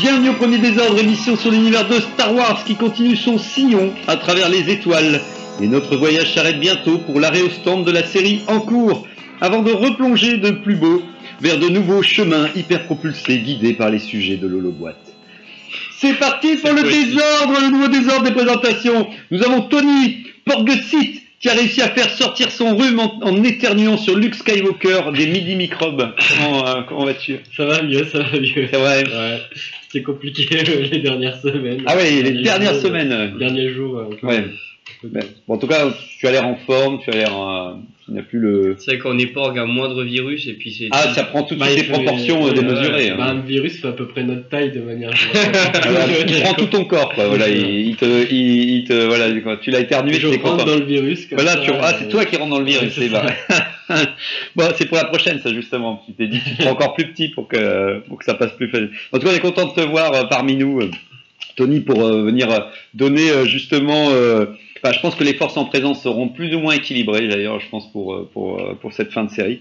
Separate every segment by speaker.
Speaker 1: Bienvenue au premier désordre, émission sur l'univers de Star Wars qui continue son sillon à travers les étoiles. Et notre voyage s'arrête bientôt pour l'arrêt au stand de la série en cours, avant de replonger de plus beau vers de nouveaux chemins hyper propulsés guidés par les sujets de l'holoboîte. C'est parti pour le désordre, le nouveau désordre des présentations. Nous avons Tony Porgesit qui a réussi à faire sortir son rhume en, en éternuant sur Luke Skywalker des midi-microbes. Comment, euh, comment vas-tu?
Speaker 2: Ça va mieux, ça va mieux.
Speaker 1: C'est vrai.
Speaker 2: Ouais, c'était compliqué les dernières semaines.
Speaker 1: Ah ouais, les dernières
Speaker 2: jours,
Speaker 1: semaines.
Speaker 2: les Derniers jours. euh,
Speaker 1: Ouais. Ben, bon, en tout cas, tu as l'air en forme, tu as l'air. euh, tu n'as plus le.
Speaker 3: C'est vrai qu'on est porg un moindre virus et puis c'est.
Speaker 1: Ah, ça prend toutes
Speaker 2: Bah,
Speaker 1: ces proportions euh, démesurées.
Speaker 2: ouais. Bah,
Speaker 1: hein.
Speaker 2: un virus fait à peu près notre taille de manière.
Speaker 1: Alors, il prend tout ton corps, quoi. Voilà, il, il te, il, il te, voilà, tu l'as éternué,
Speaker 2: je
Speaker 1: tu es
Speaker 2: rentre
Speaker 1: content.
Speaker 2: dans le virus. Comme
Speaker 1: Voilà,
Speaker 2: ça,
Speaker 1: tu, ah,
Speaker 2: euh,
Speaker 1: c'est toi qui rentre dans le virus,
Speaker 2: ouais, c'est
Speaker 1: c'est bah. bon, c'est pour la prochaine, ça, justement. Tu t'es dit, tu te prends encore plus petit pour que, pour que ça passe plus facile. En tout cas, on est content de te voir euh, parmi nous, euh, Tony, pour euh, venir euh, donner, euh, justement, euh, je pense que les forces en présence seront plus ou moins équilibrées, d'ailleurs, je pense, pour, euh, pour, euh, pour cette fin de série.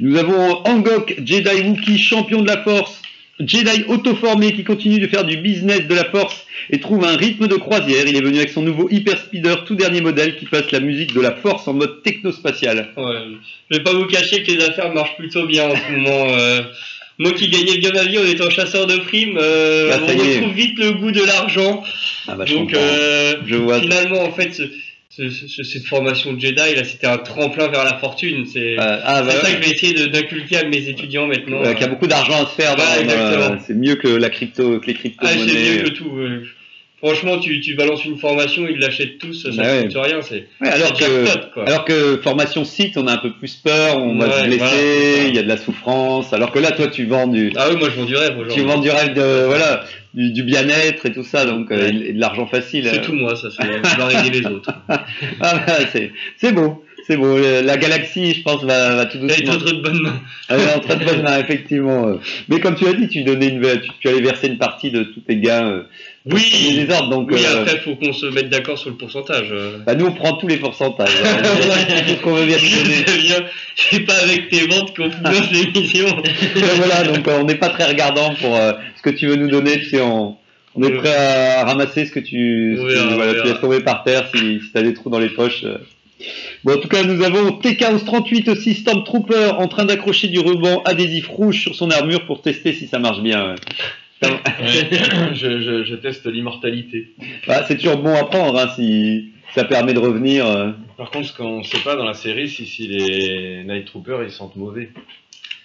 Speaker 1: Nous avons Angok, Jedi Wookiee, champion de la force, Jedi auto-formé qui continue de faire du business de la force et trouve un rythme de croisière. Il est venu avec son nouveau Hyper Speeder, tout dernier modèle, qui passe la musique de la force en mode technospatial.
Speaker 3: Ouais. Je vais pas vous cacher que les affaires marchent plutôt bien en ce moment. euh. Moi qui gagnais bien ma vie en étant chasseur de primes, euh,
Speaker 1: Bah, ça
Speaker 3: on
Speaker 1: est.
Speaker 3: retrouve vite le goût de l'argent.
Speaker 1: Ah bah, je
Speaker 3: Donc euh,
Speaker 1: je vois.
Speaker 3: finalement en fait ce- ce- ce- cette formation de Jedi là c'était un tremplin vers la fortune. C'est
Speaker 1: Euh, ah, bah,
Speaker 3: ça
Speaker 1: ouais.
Speaker 3: que je vais essayer d'inculquer à mes étudiants maintenant.
Speaker 1: Qu'il y a beaucoup d'argent à se faire. Euh, c'est mieux que la crypto, que les
Speaker 3: Ah,
Speaker 1: crypto-monnaies.
Speaker 3: c'est mieux que tout. Franchement, tu, tu balances une formation, ils l'achètent tous, ça
Speaker 1: Bah
Speaker 3: ne
Speaker 1: ouais.
Speaker 3: coûte rien. C'est
Speaker 1: Ouais, alors que,
Speaker 3: jackpot, quoi.
Speaker 1: alors que formation site, on a un peu plus peur, on va se blesser, il y a de la souffrance. Alors que là, toi, tu vends du,
Speaker 3: Ah oui, moi je vends du rêve aujourd'hui.
Speaker 1: tu vends du rêve de, voilà, du, du bien-être et tout ça, donc euh, et de l'argent facile.
Speaker 3: C'est
Speaker 1: euh.
Speaker 3: tout moi, ça, c'est vouloir aider les autres.
Speaker 1: Ah, bah, c'est, c'est beau, c'est beau. Euh, La galaxie, je pense, va, va tout
Speaker 3: T'as été
Speaker 1: doucement.
Speaker 3: entre de bonnes mains.
Speaker 1: Elle est en train de bonne main, effectivement. Mais comme tu as dit, tu donnais une, tu, tu allais verser une partie de tous tes gains.
Speaker 3: Oui,
Speaker 1: les ordres, donc.
Speaker 3: oui
Speaker 1: euh,
Speaker 3: après, faut qu'on se mette d'accord sur le pourcentage. euh.
Speaker 1: bah, nous, on prend tous les pourcentages. hein. tout ce qu'on veut bien se donner.
Speaker 3: C'est pas avec tes ventes qu'on finance l'émission.
Speaker 1: voilà, donc euh, on n'est pas très regardant pour euh, ce que tu veux nous donner. Tu sais, on, on est prêt à ramasser ce que tu, ce que-
Speaker 3: verra,
Speaker 1: voilà, tu
Speaker 3: verra.
Speaker 1: laisses tomber par terre si, si tu as des trous dans les poches. Bon, en tout cas, nous avons TK 38 aussi, Stormtrooper, en train d'accrocher du ruban adhésif rouge sur son armure pour tester si ça marche bien. ouais.
Speaker 4: je, je, je teste l'immortalité.
Speaker 1: Bah, c'est toujours bon à prendre hein, si ça permet de revenir. euh.
Speaker 4: Par contre, ce qu'on sait pas dans la série, c'est si les Night Troopers ils sentent mauvais.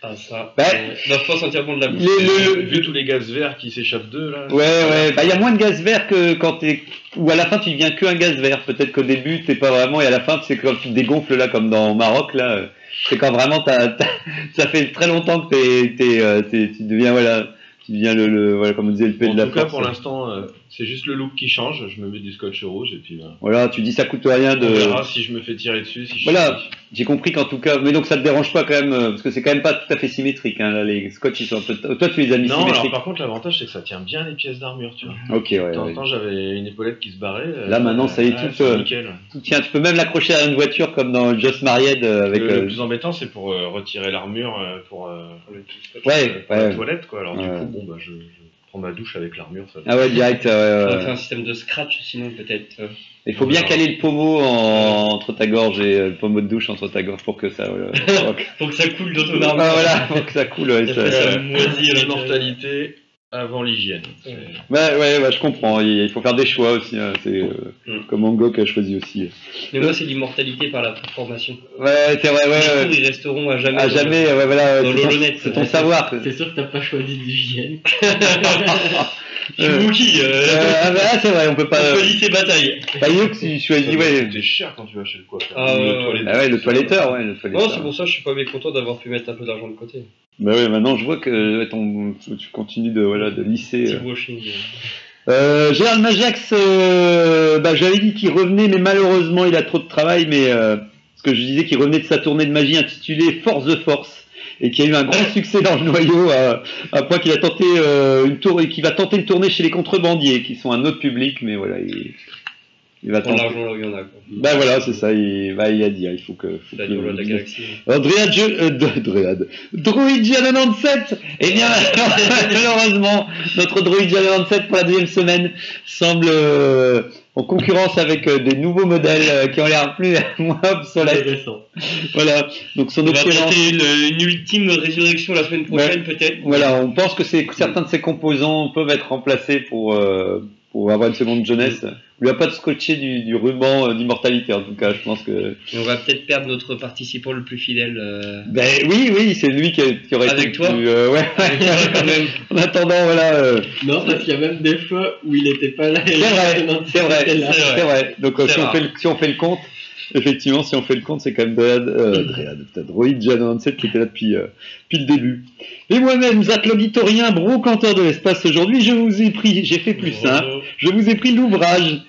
Speaker 3: Ah, ça.
Speaker 1: Bah,
Speaker 3: euh, doivent pas sentir bon de la bouche.
Speaker 1: les- le- le-
Speaker 4: Vu tous les gaz verts qui s'échappent d'eux là.
Speaker 1: Ouais, ouais. Bah, il y a moins de gaz vert que quand t'es. Ou à la fin, tu deviens que un gaz vert. Peut-être qu'au début, t'es pas vraiment. Et à la fin, c'est quand tu te dégonfles là, comme dans Maroc là. euh, C'est quand vraiment t'as, t'as- ça fait très longtemps que t'es, t'es, euh, t'es- tu deviens voilà, tu deviens le, le voilà, comme on disait le P
Speaker 4: En
Speaker 1: de la
Speaker 4: tout cas, pour l'instant, euh, c'est juste le look qui change. Je me mets du scotch rouge et puis euh,
Speaker 1: Voilà, tu dis ça coûte rien
Speaker 4: on
Speaker 1: de.
Speaker 4: verra si je me fais tirer dessus. Si
Speaker 1: Voilà. J'ai compris qu'en tout cas, mais donc ça te dérange pas quand même, euh, parce que c'est quand même pas tout à fait symétrique. Hein, là, les scotch ils sont un peu. Toi, tu les as mis
Speaker 4: Non, alors
Speaker 1: symétriques.
Speaker 4: par contre, l'avantage c'est que ça tient bien les pièces d'armure, tu vois.
Speaker 1: Ok, ouais.
Speaker 4: De temps en
Speaker 1: ouais.
Speaker 4: temps, j'avais une épaulette qui se barrait. euh,
Speaker 1: Là, maintenant, ça y est, tout, euh,
Speaker 4: nickel.
Speaker 1: Tout tient, tu peux même l'accrocher à une voiture comme dans Just Married avec.
Speaker 4: le, le plus embêtant, c'est pour euh, retirer l'armure euh, pour,
Speaker 3: Le.
Speaker 1: Ouais,
Speaker 4: pour la
Speaker 1: ouais.
Speaker 4: toilette, quoi. Alors du coup, bon, bah, je prends ma douche avec l'armure. Ça...
Speaker 1: Ah ouais, direct.
Speaker 3: faire un système de scratch sinon peut-être. euh.
Speaker 1: Il faut bien caler le pommeau en- entre ta gorge et euh, le pommeau de douche entre ta gorge pour que ça. voilà.
Speaker 3: Faut que ça coule dans ton
Speaker 1: Ah,
Speaker 3: arme.
Speaker 1: voilà, pour que ça coule. Ouais, ça-
Speaker 3: Après, ça moisit.
Speaker 4: L'immortalité avant l'hygiène. C'est-
Speaker 1: Ouais, ouais, ouais, je comprends. Il faut faire des choix aussi. hein. C'est euh,
Speaker 3: Mm.
Speaker 1: comme Angok a choisi aussi.
Speaker 3: Mais moi, c'est l'immortalité par la formation.
Speaker 1: Ouais, c'est vrai, ouais.
Speaker 3: Ils resteront à jamais.
Speaker 1: À
Speaker 3: dans
Speaker 1: jamais,
Speaker 3: le-
Speaker 1: ouais, voilà.
Speaker 3: dans
Speaker 1: c'est ton- savoir.
Speaker 2: C'est sûr que t'as pas choisi d'hygiène.
Speaker 3: Suis Wookie.
Speaker 1: Euh,
Speaker 3: Euh,
Speaker 1: ah, bah, c'est vrai, on peut pas.
Speaker 3: on choisit ses batailles.
Speaker 1: Bah, Youk, si choisit, ouais.
Speaker 4: C'est cher quand tu vas chez le coiffeur.
Speaker 3: Ah, ouais,
Speaker 1: Ah ouais, le toiletteur, ouais, le toiletteur.
Speaker 3: Non, c'est pour ça que je suis pas mécontent d'avoir pu mettre un peu d'argent de côté.
Speaker 1: Bah ouais, maintenant je vois que ton, tu continues de, voilà, de lisser. Euh. Euh, Gérald Majax, euh, bah, j'avais dit qu'il revenait, mais malheureusement, il a trop de travail. Mais euh, ce que je disais qu'il revenait de sa tournée de magie intitulée Force the Force et qui a eu un grand succès dans le noyau à, à point qu'il a tenté euh, une tour et qui va tenter une tournée chez les contrebandiers, qui sont un autre public, mais voilà, il, il va tenter.
Speaker 3: l'argent là où il y en a. Quoi.
Speaker 1: Bah voilà, c'est ça. Il, bah, il a dit, hein, il faut que. faut
Speaker 3: La de galaxie.
Speaker 1: alors, Dryad, je, euh, 97 Eh bien, malheureusement, notre Droidia 97 pour la deuxième semaine semble euh, en concurrence avec euh, des nouveaux modèles euh, qui ont l'air plus moins obsolètes.
Speaker 2: Intéressant.
Speaker 1: Voilà, donc son
Speaker 3: On va
Speaker 1: excellence.
Speaker 3: une, une ultime résurrection la semaine prochaine peut-être.
Speaker 1: Voilà, on pense que certains de ces composants peuvent être remplacés pour, euh, pour avoir une seconde jeunesse. Il n'y a pas de scotché du, du ruban euh, d'immortalité, en tout cas, je pense que.
Speaker 3: Et on va peut-être perdre notre participant le plus fidèle. euh,
Speaker 1: Ben oui, oui, c'est lui qui, a- qui aurait
Speaker 3: Avec
Speaker 1: été
Speaker 3: toi
Speaker 1: plus, euh, ouais.
Speaker 3: avec toi, quand même.
Speaker 1: en attendant, voilà. euh,
Speaker 2: Non, parce qu'il y a même des fois où il était pas là.
Speaker 1: c'est vrai,
Speaker 2: non,
Speaker 1: c'est vrai,
Speaker 3: vrai.
Speaker 1: vrai. Donc euh,
Speaker 3: C'est
Speaker 1: si on,
Speaker 3: rare.
Speaker 1: fait le, si on fait le compte, effectivement, si on fait le compte, c'est quand même Dread, euh, Dread, putain, Droid Jan 97 qui était là depuis, euh, depuis le début. Et moi-même, Zach l'auditorien, brocanteur de l'espace aujourd'hui, je vous ai pris, j'ai fait plus simple. Je vous ai pris l'ouvrage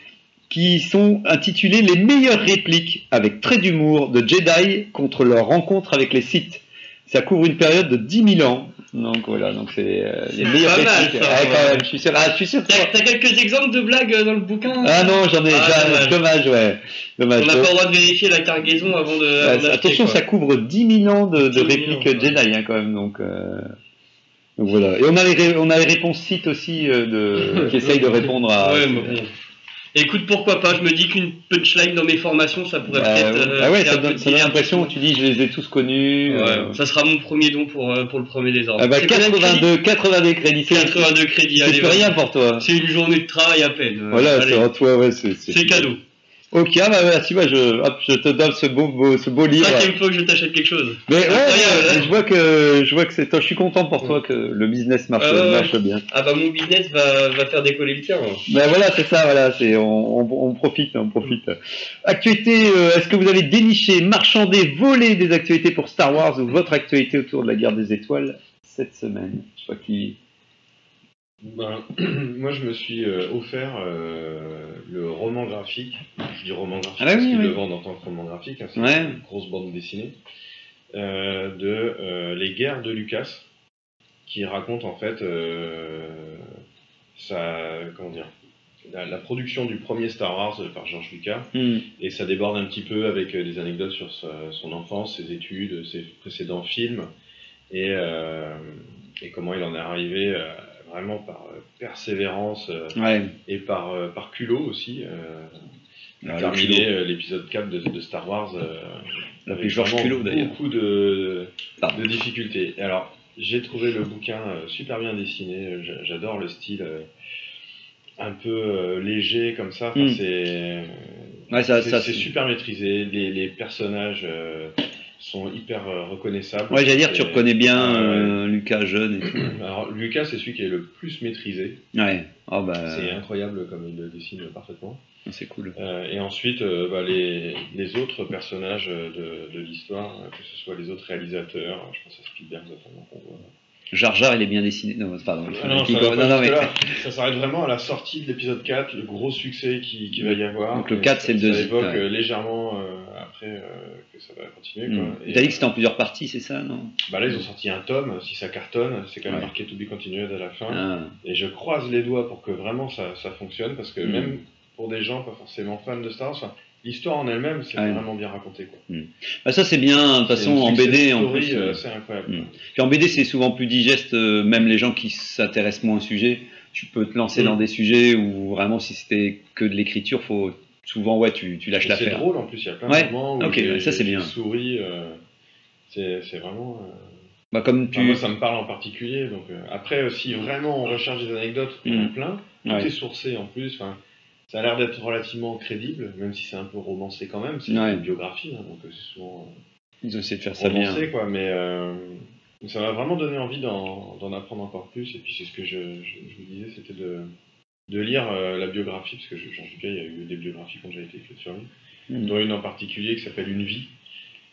Speaker 1: qui sont intitulés Les meilleures répliques avec trait d'humour de Jedi contre leur rencontre avec les Sith. Ça couvre une période de 10 000 ans. Donc voilà, donc c'est euh, les meilleures Ouais,
Speaker 3: ouais.
Speaker 1: quand même, je suis sûr. Ah, je suis sûr.
Speaker 3: T'as t'as quelques exemples de blagues euh, dans le bouquin
Speaker 1: Ah non, j'en ai.
Speaker 3: Ah,
Speaker 1: j'en-
Speaker 3: dommage.
Speaker 1: ouais. Dommage.
Speaker 3: On n'a pas le droit de vérifier la cargaison avant de. Avant
Speaker 1: attention,
Speaker 3: quoi.
Speaker 1: ça couvre 10 000 ans de, de
Speaker 3: 10 000
Speaker 1: répliques Jedi hein, quand même. Donc, euh, donc voilà. Et on a les, ré- on a les réponses Sith aussi euh, de, qui essayent de répondre à.
Speaker 3: Ouais, mais bon. Écoute, pourquoi pas Je me dis qu'une punchline dans mes formations, ça pourrait
Speaker 1: Bah,
Speaker 3: peut-être. euh,
Speaker 1: ah ouais, ça donne,
Speaker 3: de
Speaker 1: ça donne l'impression,
Speaker 3: divertissement.
Speaker 1: tu dis, je les ai tous connus.
Speaker 3: Ouais,
Speaker 1: euh,
Speaker 3: ça sera mon premier don pour, euh, pour le premier des ordres.
Speaker 1: ah bah,
Speaker 3: C'est combien de crédits
Speaker 1: 82, 82 crédits, c'est
Speaker 3: 82 crédits,
Speaker 1: c'est rien pour toi.
Speaker 3: C'est une journée de travail à peine. euh,
Speaker 1: Voilà, c'est en toi, ouais, C'est
Speaker 3: cadeau.
Speaker 1: Ok, ah bah merci, bah, je, hop, je te donne ce beau, beau, ce beau livre.
Speaker 3: Cinquième fois que je t'achète quelque chose.
Speaker 1: Mais ouais,
Speaker 3: hein.
Speaker 1: je vois que, je vois que c'est toi, je suis content pour toi que le business marche,
Speaker 3: Ah
Speaker 1: marche bien.
Speaker 3: Ah bah mon business va, va faire décoller le tien. hein.
Speaker 1: Ben voilà, c'est ça, voilà, c'est on, on, on profite, on profite. Actualité, euh, est-ce que vous avez déniché, marchandé, volé des actualités pour Star Wars ou votre actualité autour de la guerre des étoiles cette semaine? Je sais pas qui.
Speaker 4: Ben, moi, je me suis euh, offert euh, le roman graphique. Je dis roman graphique
Speaker 1: Ah bah
Speaker 4: parce qu'ils
Speaker 1: oui.
Speaker 4: le vendent en tant que roman graphique. hein, c'est
Speaker 1: Ouais.
Speaker 4: une grosse bande dessinée euh, de euh, Les guerres de Lucas, qui raconte en fait sa, comment dire, la, la production du premier Star Wars par George Lucas.
Speaker 1: Hmm.
Speaker 4: Et ça déborde un petit peu avec des anecdotes sur sa- son enfance, ses études, ses précédents films, et, et comment il en est arrivé vraiment par euh, persévérance euh,
Speaker 1: Ouais.
Speaker 4: et par, euh, par culot aussi.
Speaker 1: Ah,
Speaker 4: terminé euh, l'épisode 4 de, de Star Wars. euh, avec vraiment
Speaker 1: Culot, d'ailleurs.
Speaker 4: Beaucoup de,
Speaker 1: Pardon.
Speaker 4: de difficultés. Alors, j'ai trouvé le bouquin super bien dessiné. J'a- J'adore le style un peu euh, léger comme ça. Enfin,
Speaker 1: Mm.
Speaker 4: C'est
Speaker 1: Ouais, ça,
Speaker 4: c'est-
Speaker 1: ça,
Speaker 4: c'est super maîtrisé. Les, les personnages euh, sont hyper euh, reconnaissables.
Speaker 1: Ouais, j'allais dire, tu reconnais bien
Speaker 4: Ah, ouais.
Speaker 1: euh, Lucas jeune et tout.
Speaker 4: Alors, Lucas, c'est celui qui est le plus maîtrisé.
Speaker 1: Ouais. Oh bah,
Speaker 4: C'est incroyable comme il le dessine parfaitement.
Speaker 1: c'est cool.
Speaker 4: Euh, et ensuite, euh, bah, les, les autres personnages euh, de, de l'histoire, euh, que ce soit les autres réalisateurs, je pense à Spielberg notamment qu'on voit.
Speaker 1: Jar Jar, il est bien dessiné. Non, pardon.
Speaker 4: Ah non, ça,
Speaker 1: non, non, mais-
Speaker 4: ça s'arrête vraiment à la sortie de l'épisode 4, le gros succès qui, qui va y avoir.
Speaker 1: Donc le
Speaker 4: Et
Speaker 1: 4,
Speaker 4: ça-
Speaker 1: c'est le
Speaker 4: Ça
Speaker 1: deuxième,
Speaker 4: évoque
Speaker 1: ouais.
Speaker 4: euh, légèrement euh, après euh, que ça va continuer. Quoi.
Speaker 1: Hmm.
Speaker 4: Et,
Speaker 1: T'as dit que c'était en plusieurs parties, c'est ça, non?
Speaker 4: Bah là, ils ont sorti un tome, si ça cartonne, c'est quand même
Speaker 1: Ouais.
Speaker 4: marqué To Be Continued à la fin.
Speaker 1: Ah.
Speaker 4: Et je croise les doigts pour que vraiment ça, ça fonctionne, parce que
Speaker 1: Mm.
Speaker 4: même pour des gens pas forcément fans de Star Wars, enfin, l'histoire en elle-même, c'est
Speaker 1: Ouais.
Speaker 4: vraiment bien raconté. Quoi.
Speaker 1: Bah, ça c'est bien, de toute façon en BD en plus.
Speaker 4: euh,
Speaker 1: euh,
Speaker 4: c'est incroyable.
Speaker 1: Mm. Puis en BD c'est souvent plus digeste, euh, même les gens qui s'intéressent moins au sujet, tu peux te lancer
Speaker 4: Mm.
Speaker 1: dans des sujets où vraiment si c'était que de l'écriture, faut souvent ouais tu, tu lâches
Speaker 4: Et C'est
Speaker 1: l'affaire.
Speaker 4: drôle en plus, il y a plein
Speaker 1: Ouais.
Speaker 4: de moments où
Speaker 1: Ok,
Speaker 4: j'ai-
Speaker 1: ouais, ça, c'est bien.
Speaker 4: souri. euh, c'est vraiment.
Speaker 1: Bah comme
Speaker 4: enfin,
Speaker 1: tu.
Speaker 4: moi, ça me parle en particulier. Donc, après, si vraiment on recherche des anecdotes, il y en a plein. Tout est sourcé en plus. Enfin, ça a l'air d'être relativement crédible, même si c'est un peu romancé quand même. C'est
Speaker 1: Ouais.
Speaker 4: une biographie, hein, donc euh, c'est souvent. euh,
Speaker 1: Ils ont essayé de faire ça bien.
Speaker 4: romancé, quoi, mais euh, ça m'a vraiment donné envie d'en apprendre encore plus. Et puis c'est ce que je, je, je vous disais, c'était de, de lire euh, la biographie, parce que je- Georges Lucas, il y a eu des biographies qui ont déjà été écrites sur lui,
Speaker 1: Mm.
Speaker 4: dont une en particulier qui s'appelle Une vie,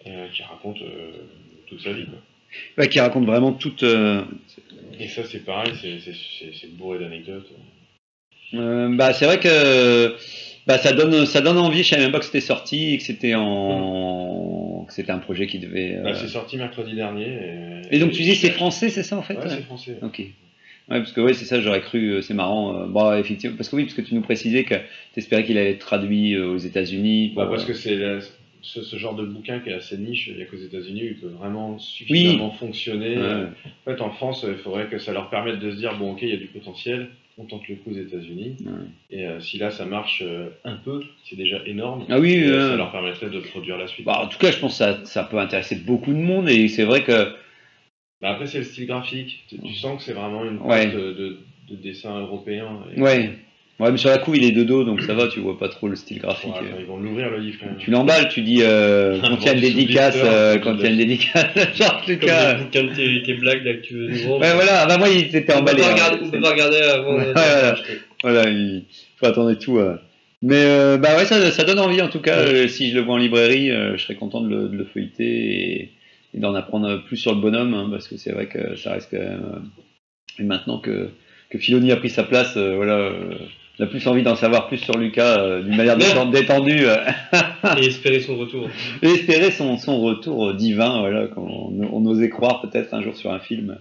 Speaker 4: euh, qui raconte toute sa vie. Quoi.
Speaker 1: Ouais, qui raconte vraiment toute.
Speaker 4: Et ça, c'est pareil, c'est bourré d'anecdotes.
Speaker 1: Euh, bah, c'est vrai que bah, ça donne ça donne envie. Je savais même pas que c'était sorti et que c'était en que c'était un projet qui devait. euh,
Speaker 4: Bah, c'est sorti mercredi dernier. Et,
Speaker 1: Et donc tu dis c'est français, c'est ça en fait
Speaker 4: Ouais, c'est français.
Speaker 1: Ok. Ouais, parce que ouais, c'est ça, j'aurais cru, euh, c'est marrant. euh, bah, effectivement, parce que oui, parce que tu nous précisais que tu espérais qu'il allait être traduit euh, aux États-Unis.
Speaker 4: Bah, parce
Speaker 1: euh,
Speaker 4: que c'est ce, ce genre de bouquin qui est assez niche, il n'y a qu'aux États-Unis où il peut vraiment suffisamment fonctionner.
Speaker 1: Ouais.
Speaker 4: En fait, en France, il faudrait que ça leur permette de se dire bon, ok, il y a du potentiel, on tente le coup aux États-Unis.
Speaker 1: Ouais.
Speaker 4: Et euh, si là ça marche euh, un peu, c'est déjà énorme.
Speaker 1: Ah oui,
Speaker 4: Et, euh, ça leur permettrait de produire la suite.
Speaker 1: bah, en tout cas, je pense que ça, ça peut intéresser beaucoup de monde et c'est vrai que
Speaker 4: Bah, après, c'est le style graphique. Tu, tu sens que c'est vraiment une
Speaker 1: Ouais.
Speaker 4: de, de, de dessin européen. Et-
Speaker 1: ouais, ouais, mais sur la couve il est de dos donc ça va, tu vois pas trop le style graphique.
Speaker 4: Ouais, ils vont l'ouvrir le livre quand même.
Speaker 1: Tu l'emballes, tu dis euh, quand il y a une dédicace, euh, quand il y a une dédicace, genre
Speaker 3: Comme
Speaker 1: Lucas.
Speaker 3: de tes, tes blagues là que tu veux nous.
Speaker 1: Ouais, voilà, bah moi il s'était emballé. hein.
Speaker 3: regarder, on peut pas regarder avant.
Speaker 1: Ouais, voilà. Voilà, il faut attendre et tout. euh. Mais euh, bah ouais, ça, ça donne envie en tout cas. euh, si je le vois en librairie, euh, je serais content de le, de le feuilleter et, et d'en apprendre plus sur le bonhomme, hein, parce que c'est vrai que ça reste quand même. et maintenant que, que Filoni a pris sa place, voilà, on a plus envie d'en savoir plus sur Lucas euh, d'une manière détend- détendue euh,
Speaker 3: Et espérer son retour.
Speaker 1: et espérer son, son retour divin, voilà, qu'on on osait croire peut-être un jour sur un film.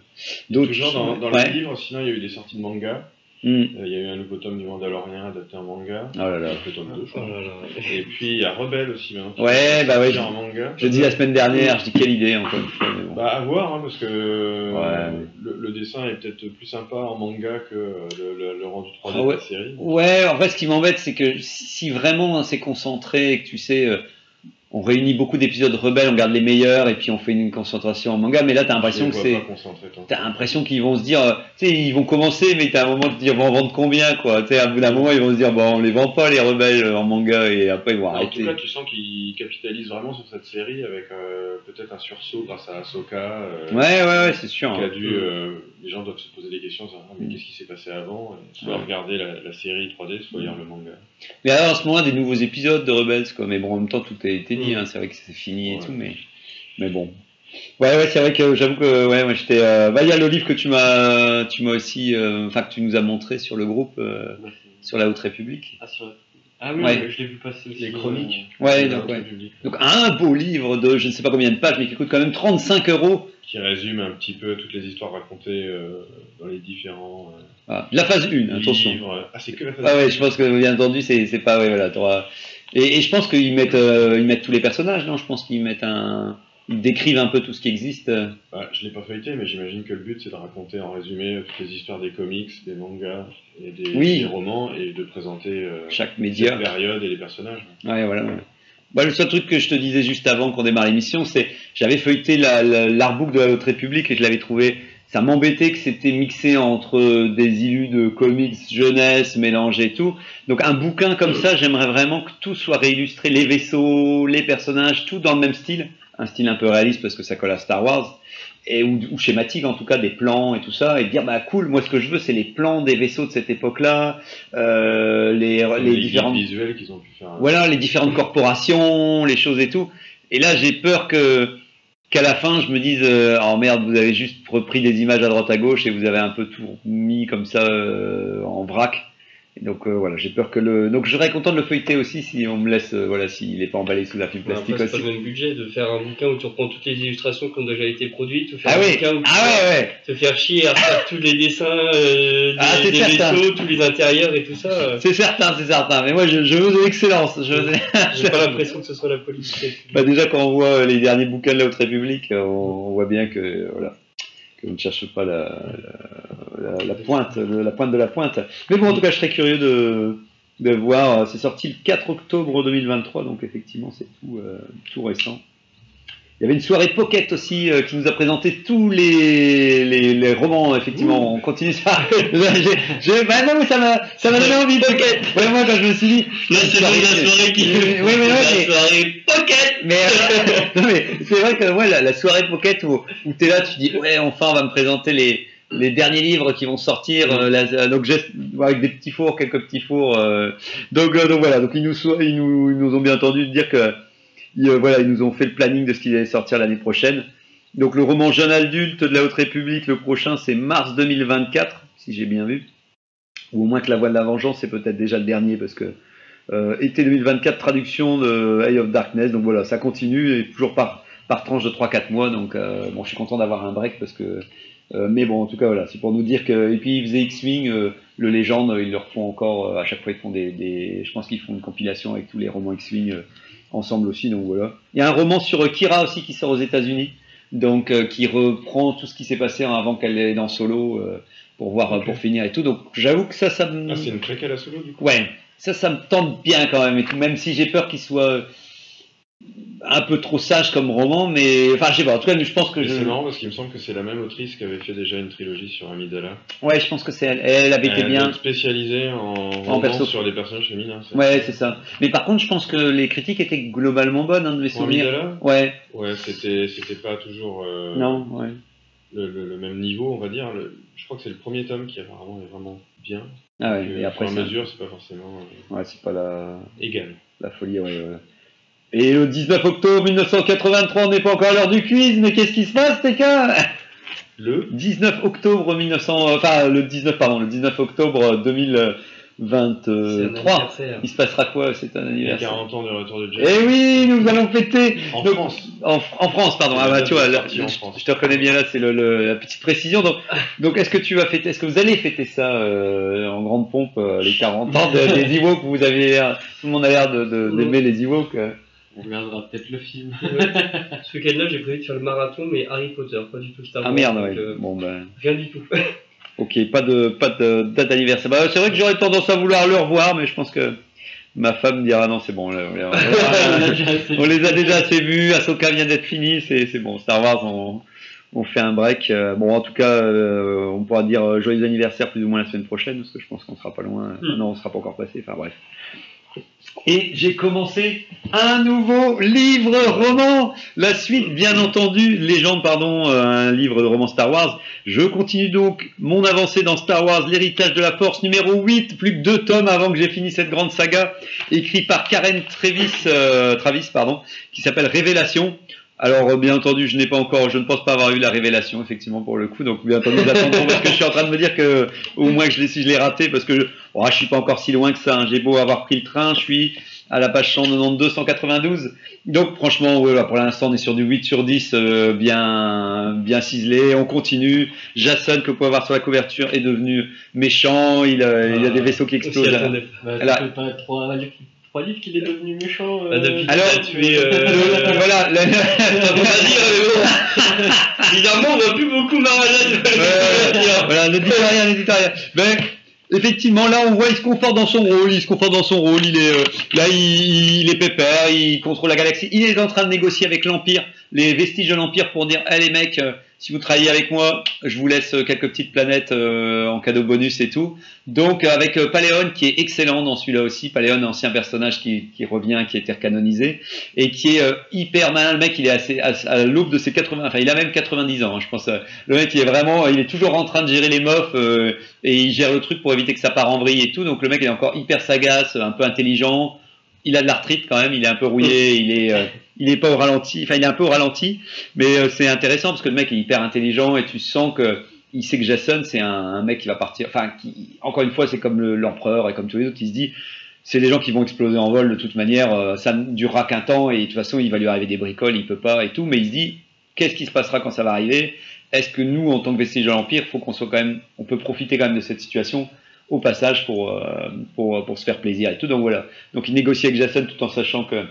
Speaker 1: D'autres
Speaker 4: Toujours dans, dans
Speaker 1: ouais.
Speaker 4: le livre, sinon il y a eu des sorties de manga.
Speaker 1: Hmm.
Speaker 4: Euh, Il y a eu un nouveau tome du Mandalorian adapté en manga.
Speaker 1: Oh là là.
Speaker 4: Le tome 2, je
Speaker 3: Oh
Speaker 4: crois.
Speaker 3: là là.
Speaker 4: Et puis il y a Rebelle aussi maintenant. qui
Speaker 1: Ouais,
Speaker 4: est
Speaker 1: bah ouais, je-
Speaker 4: en manga.
Speaker 1: Je dis la semaine dernière, je dis quelle idée encore une fois. Mais bon.
Speaker 4: Bah à voir, hein, parce que
Speaker 1: Ouais.
Speaker 4: le, le dessin est peut-être plus sympa en manga que le, le- le rendu 3D
Speaker 1: Ah ouais.
Speaker 4: de la série.
Speaker 1: Ouais, en fait, ce qui m'embête, c'est que si vraiment c'est concentré et que tu sais, euh, on réunit beaucoup d'épisodes rebelles, on garde les meilleurs et puis on fait une concentration en manga, mais là, t'as l'impression que c'est. T'as l'impression qu'ils vont se dire, euh, tu sais, ils vont commencer, mais t'as un moment de te dire, bon, on vend combien, quoi. Tu sais, à bout d'un moment, ils vont se dire, bon, on les vend pas, les rebelles, euh, en manga, et après, ils vont
Speaker 4: En
Speaker 1: arrêter.
Speaker 4: tout cas, tu sens qu'ils capitalisent vraiment sur cette série avec euh, peut-être un sursaut grâce à Ahsoka. euh,
Speaker 1: Ouais, ouais, ouais, c'est sûr.
Speaker 4: qui a
Speaker 1: hein.
Speaker 4: dû, euh, les gens doivent se poser des questions, mais qu'est-ce qui s'est passé avant Soit
Speaker 1: Ouais.
Speaker 4: regarder la, la série 3D, soit lire le manga.
Speaker 1: Mais alors, en ce moment, des nouveaux épisodes de Rebels, quoi. Mais bon, en même temps, tout a été dit,
Speaker 4: Mm.
Speaker 1: hein. C'est vrai que c'est fini et
Speaker 4: Ouais.
Speaker 1: tout, mais, mais bon. Ouais, ouais, c'est vrai que j'avoue que, ouais, moi, j'étais, euh, bah, il y a le livre que tu m'as, tu m'as aussi, euh, enfin, que tu nous as montré sur le groupe, euh, sur la Haute République.
Speaker 2: Ah, sur- Ah oui,
Speaker 1: Ouais.
Speaker 2: je l'ai vu passer aussi.
Speaker 4: Les chroniques.
Speaker 1: Ouais,
Speaker 4: de
Speaker 1: donc,
Speaker 4: l'autre
Speaker 1: ouais. Donc, un beau livre de, je ne sais pas combien de pages, mais qui coûte quand même 35 euros.
Speaker 4: Qui résume un petit peu toutes les histoires racontées euh, dans les différents euh,
Speaker 1: Ah, la phase 1, attention.
Speaker 4: livres. Ah, c'est que la phase
Speaker 1: Ah ouais, je pense que bien entendu, c'est c'est pas ouais, voilà. t'auras- Et, et je pense qu'ils mettent euh, ils mettent tous les personnages, non? Je pense qu'ils mettent un ils décrivent un peu tout ce qui existe.
Speaker 4: Bah, je l'ai pas feuilleté, mais j'imagine que le but c'est de raconter en résumé toutes les histoires des comics, des mangas et des,
Speaker 1: Oui.
Speaker 4: des romans et de présenter euh,
Speaker 1: chaque média.
Speaker 4: période et les personnages.
Speaker 1: Ouais, voilà. ouais. Bah, le seul truc que je te disais juste avant qu'on démarre l'émission, c'est j'avais feuilleté la- la- l'artbook de la Haute République et je l'avais trouvé. Ça m'embêtait que c'était mixé entre des illus de comics jeunesse mélangés et tout. Donc un bouquin comme ça, j'aimerais vraiment que tout soit réillustré, les vaisseaux, les personnages, tout dans le même style, un style un peu réaliste parce que ça colle à Star Wars et ou, ou schématique en tout cas des plans et tout ça et dire bah cool, moi ce que je veux c'est les plans des vaisseaux de cette époque-là, euh, les, les, différentes
Speaker 4: visuels qu'ils ont pu faire.
Speaker 1: voilà les différentes corporations, les choses et tout. Et là, j'ai peur que qu'à la fin, je me dise euh, oh merde, vous avez juste repris des images à droite à gauche et vous avez un peu tout mis comme ça euh, en vrac. Et donc euh, voilà, j'ai peur que le. Donc je serais content de le feuilleter aussi si on me laisse, euh, voilà, s'il n'est pas emballé sous la film
Speaker 3: Mais
Speaker 1: plastique
Speaker 3: Après, c'est pas
Speaker 1: aussi.
Speaker 3: le même budget de faire un bouquin où tu reprends toutes les illustrations qui ont déjà été produites, ou faire
Speaker 1: Ah
Speaker 3: un
Speaker 1: oui,
Speaker 3: bouquin où tu
Speaker 1: ah ouais, ouais.
Speaker 3: te faire chier à refaire tous les dessins euh, des,
Speaker 1: Ah,
Speaker 3: des vaisseaux, tous les intérieurs et tout ça. euh,
Speaker 1: C'est certain, c'est certain. Mais moi, je, je veux de l'excellence. Je
Speaker 3: J'ai pas l'impression que ce soit la politique.
Speaker 1: Bah déjà quand on voit euh, les derniers bouquins de la Haute République, euh, on, on voit bien que voilà que on ne cherche pas la, pointe, la pointe de la pointe. Mais bon, en tout cas, je serais curieux de, voir. C'est sorti le 4 octobre 2023, donc effectivement, c'est tout, euh, tout récent. Il y avait une soirée Pocket aussi euh, qui nous a présenté tous les, les, les romans. Effectivement, on continue ça. J'ai- j'ai- bah non, mais ça m'a ça m'a donné envie. Pocket. Ouais, moi quand je me suis dit.
Speaker 3: Là, c'est la soirée qui.
Speaker 1: Oui, oui,
Speaker 3: la
Speaker 1: mais-
Speaker 3: soirée pocket
Speaker 1: mais, euh, non, mais c'est vrai que ouais, la, la soirée pocket où, où tu es là, tu dis ouais, enfin, on va me présenter les, les derniers livres qui vont sortir. euh, la- donc, avec des petits fours, quelques petits fours. euh, donc, euh, donc voilà, donc ils nous, ils nous, ils nous ont bien entendu dire que ils, euh, voilà, ils nous ont fait le planning de ce qui allait sortir l'année prochaine. Donc, le roman Jeune adulte de la Haute République, le prochain, c'est mars 2024, si j'ai bien vu. ou au moins que La Voix de la Vengeance c'est peut-être déjà le dernier parce que euh, été 2024 traduction de Eye of Darkness donc voilà ça continue et toujours par par tranche de 3-4 mois donc euh, bon je suis content d'avoir un break parce que euh, mais bon en tout cas voilà c'est pour nous dire que et puis ils faisaient X-Wing euh, le légende ils le refont encore à chaque fois ils font des, je pense qu'ils font une compilation avec tous les romans X-Wing ensemble aussi donc voilà. Il y a un roman sur euh, Kira aussi qui sort aux États-Unis donc euh, qui reprend tout ce qui s'est passé avant qu'elle est dans Solo euh, pour voir pour finir et tout. Donc j'avoue que ça ça me
Speaker 4: Ah, c'est une préquelle à solo du coup?
Speaker 1: Ouais, ça, ça me tente bien quand même, et tout, même si j'ai peur qu'il soit un peu trop sage comme roman, mais enfin, je sais pas, en tout cas, je pense que je.
Speaker 4: C'est marrant parce qu'il me semble que c'est la même autrice qui avait fait déjà une trilogie sur Amidala.
Speaker 1: Ouais, je pense que c'est elle. Elle avait été
Speaker 4: Elle
Speaker 1: bien.
Speaker 4: spécialisée en,
Speaker 1: perso.
Speaker 4: sur les personnages féminins.
Speaker 1: Ouais, c'est ça. Mais par contre, je pense que les critiques étaient globalement bonnes, hein, de mes
Speaker 4: Pour
Speaker 1: souvenirs.
Speaker 4: Amidala
Speaker 1: Ouais,
Speaker 4: Ouais, c'était c'était pas toujours euh,
Speaker 1: non, ouais.
Speaker 4: le, le- le même niveau, on va dire. Le- je crois que c'est le premier tome qui est vraiment, est vraiment bien.
Speaker 1: Ah ouais,
Speaker 4: Donc,
Speaker 1: et
Speaker 4: euh,
Speaker 1: après
Speaker 4: à mesure, c'est pas forcément euh,
Speaker 1: Ouais, c'est pas la,
Speaker 4: égal.
Speaker 1: la folie, ouais, ouais. Et le 19 octobre 1983, on n'est pas encore à l'heure du quiz, mais qu'est-ce qui se passe, TK
Speaker 4: Le
Speaker 1: 19 octobre 1900, euh, enfin le 19 pardon, le 19 octobre 2023. Il se passera quoi C'est un anniversaire?
Speaker 4: 40 ans de retour de Jack.
Speaker 1: Eh oui, nous allons fêter
Speaker 4: En
Speaker 1: Donc,
Speaker 4: France.
Speaker 1: en, en France, pardon. Ah bah tu
Speaker 4: de
Speaker 1: vois, là, je, je te reconnais bien là, c'est le, le- la petite précision. Donc, donc est-ce que tu vas fêter, est-ce que vous allez fêter ça euh, en grande pompe euh, les 40 ans de- des Ewoks? Vous avez tout le monde a l'air de, de- d'aimer les Ewoks.
Speaker 2: On regardera peut-être le film.
Speaker 3: Ce week-end-là, j'ai prévu de faire le marathon, mais Harry Potter, pas du tout Star Wars.
Speaker 1: Ah merde, ouais.
Speaker 3: euh,
Speaker 1: Bon ben.
Speaker 3: Rien du tout.
Speaker 1: Ok, pas de pas de date d'anniversaire. Bah, c'est vrai que j'aurais tendance à vouloir le revoir, mais je pense que ma femme dira non, c'est bon. là, on, les a déjà assez vus. Ahsoka vient d'être fini, c'est c'est bon. Star Wars, on, on fait un break. Euh, Bon, en tout cas, euh, on pourra dire joyeux anniversaire plus ou moins la semaine prochaine, parce que je pense qu'on sera pas loin.
Speaker 3: Hmm.
Speaker 1: Non, on sera pas encore passé. Enfin bref. Et j'ai commencé un nouveau livre roman. La suite, bien entendu, légende, pardon, euh, un livre de roman Star Wars. Je continue donc mon avancée dans Star Wars, l'héritage de la Force numéro 8, plus que deux tomes avant que j'ai fini cette grande saga, écrit par Karen Travis, euh, Travis pardon, qui s'appelle Révélation. Alors euh, bien entendu, je n'ai pas encore, je ne pense pas avoir eu la révélation effectivement pour le coup, donc bien entendu, parce que je suis en train de me dire que au moins que je l'ai, si je l'ai raté, parce que je, oh, je suis pas encore si loin que ça. hein. J'ai beau avoir pris le train, je suis à la page 192, 192. Donc franchement, voilà, pour l'instant, on est sur du 8 sur 10, euh, bien, bien ciselé. On continue. Jason, que vous pouvez voir sur la couverture, est devenu méchant. Il, euh, il y a des vaisseaux qui explosent.
Speaker 2: Bah, pas trois livres, trois livres qu'il est devenu méchant.
Speaker 3: Ah, depuis
Speaker 1: Alors. Le-
Speaker 3: Euh,
Speaker 1: voilà. le-
Speaker 3: dire, mais bon. Bizarrement, on voit plus beaucoup.
Speaker 1: Ouais, voilà, ne dites rien, ne dites rien. Ben, effectivement, là, on voit, il se conforte dans son rôle, il se conforte dans son rôle, il est, euh, là, il, il est pépère, il contrôle la galaxie, il est en train de négocier avec l'Empire, les vestiges de l'Empire pour dire, eh les mecs, euh, si vous travaillez avec moi, je vous laisse euh, quelques petites planètes euh, en cadeau bonus et tout. Donc, euh, avec euh, Paléon, qui est excellent dans celui-là aussi, Paléon, ancien personnage qui, qui revient, qui a été recanonisé, et qui est euh, hyper malin, le mec, il est assez, à, à l'aube de ses 80, enfin, il a même 90 ans, hein, je pense, le mec, il est vraiment, il est toujours en train de gérer les mofs euh, et il gère le truc pour éviter que ça part en vrille et tout. Donc le mec, il est encore hyper sagace, un peu intelligent. Il a de l'arthrite quand même, il est un peu rouillé, il est, euh, il est pas au ralenti. Enfin, il est un peu au ralenti, mais euh, c'est intéressant parce que le mec est hyper intelligent et tu sens que il sait que Jason, c'est un, mec qui va partir. Enfin, qui, encore une fois, c'est comme le- l'empereur et comme tous les autres, qui se dit. C'est des gens qui vont exploser en vol de toute manière, euh, ça ne durera qu'un temps et de toute façon il va lui arriver des bricoles, il peut pas et tout, mais il se dit qu'est-ce qui se passera quand ça va arriver? Est-ce que nous, en tant que vestige de l'Empire, faut qu'on soit quand même, on peut profiter quand même de cette situation au passage pour, euh, pour, pour se faire plaisir et tout. Donc voilà. Donc il négocie avec Jason tout en sachant que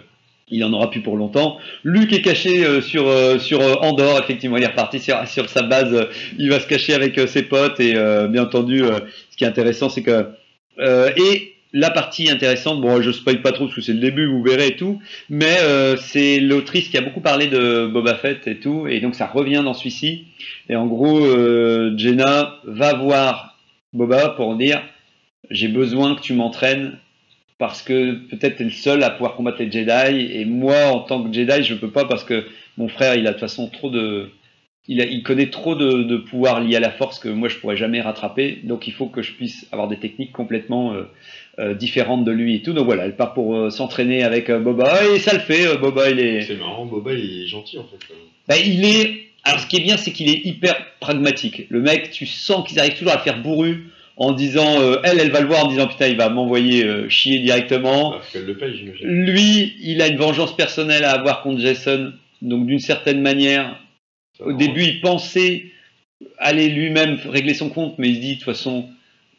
Speaker 1: il en aura plus pour longtemps. Luc est caché euh, sur euh, sur euh, Andorre, effectivement, il est reparti sur, sur sa base. euh, il va se cacher avec euh, ses potes et bien entendu, ce qui est intéressant, c'est que et la partie intéressante, bon, je spoil pas trop parce que c'est le début, vous verrez et tout, mais c'est l'autrice qui a beaucoup parlé de Boba Fett et tout, et donc ça revient dans celui-ci. Et en gros, Jenna va voir Boba pour dire j'ai besoin que tu m'entraînes parce que peut-être tu es le seul à pouvoir combattre les Jedi et moi en tant que Jedi je peux pas parce que mon frère il a de toute façon trop de il, a, il connaît trop de, de pouvoirs liés à la force que moi je pourrais jamais rattraper donc il faut que je puisse avoir des techniques complètement euh, euh, différentes de lui et tout donc voilà elle part pour euh, s'entraîner avec Boba et ça le fait Boba il est
Speaker 4: C'est marrant, Boba il est gentil en fait.
Speaker 1: bah, il est. Alors, ce qui est bien, c'est qu'il est hyper pragmatique. Le mec, tu sens qu'ils arrivent toujours à le faire bourru en disant, euh, elle, elle va le voir en disant putain, il va m'envoyer euh, chier directement.
Speaker 4: Parce qu'elle le paye, j'imagine.
Speaker 1: Lui, il a une vengeance personnelle à avoir contre Jason, donc d'une certaine manière,
Speaker 4: Ça
Speaker 1: au début, il pensait aller lui-même régler son compte, mais il se dit de toute façon,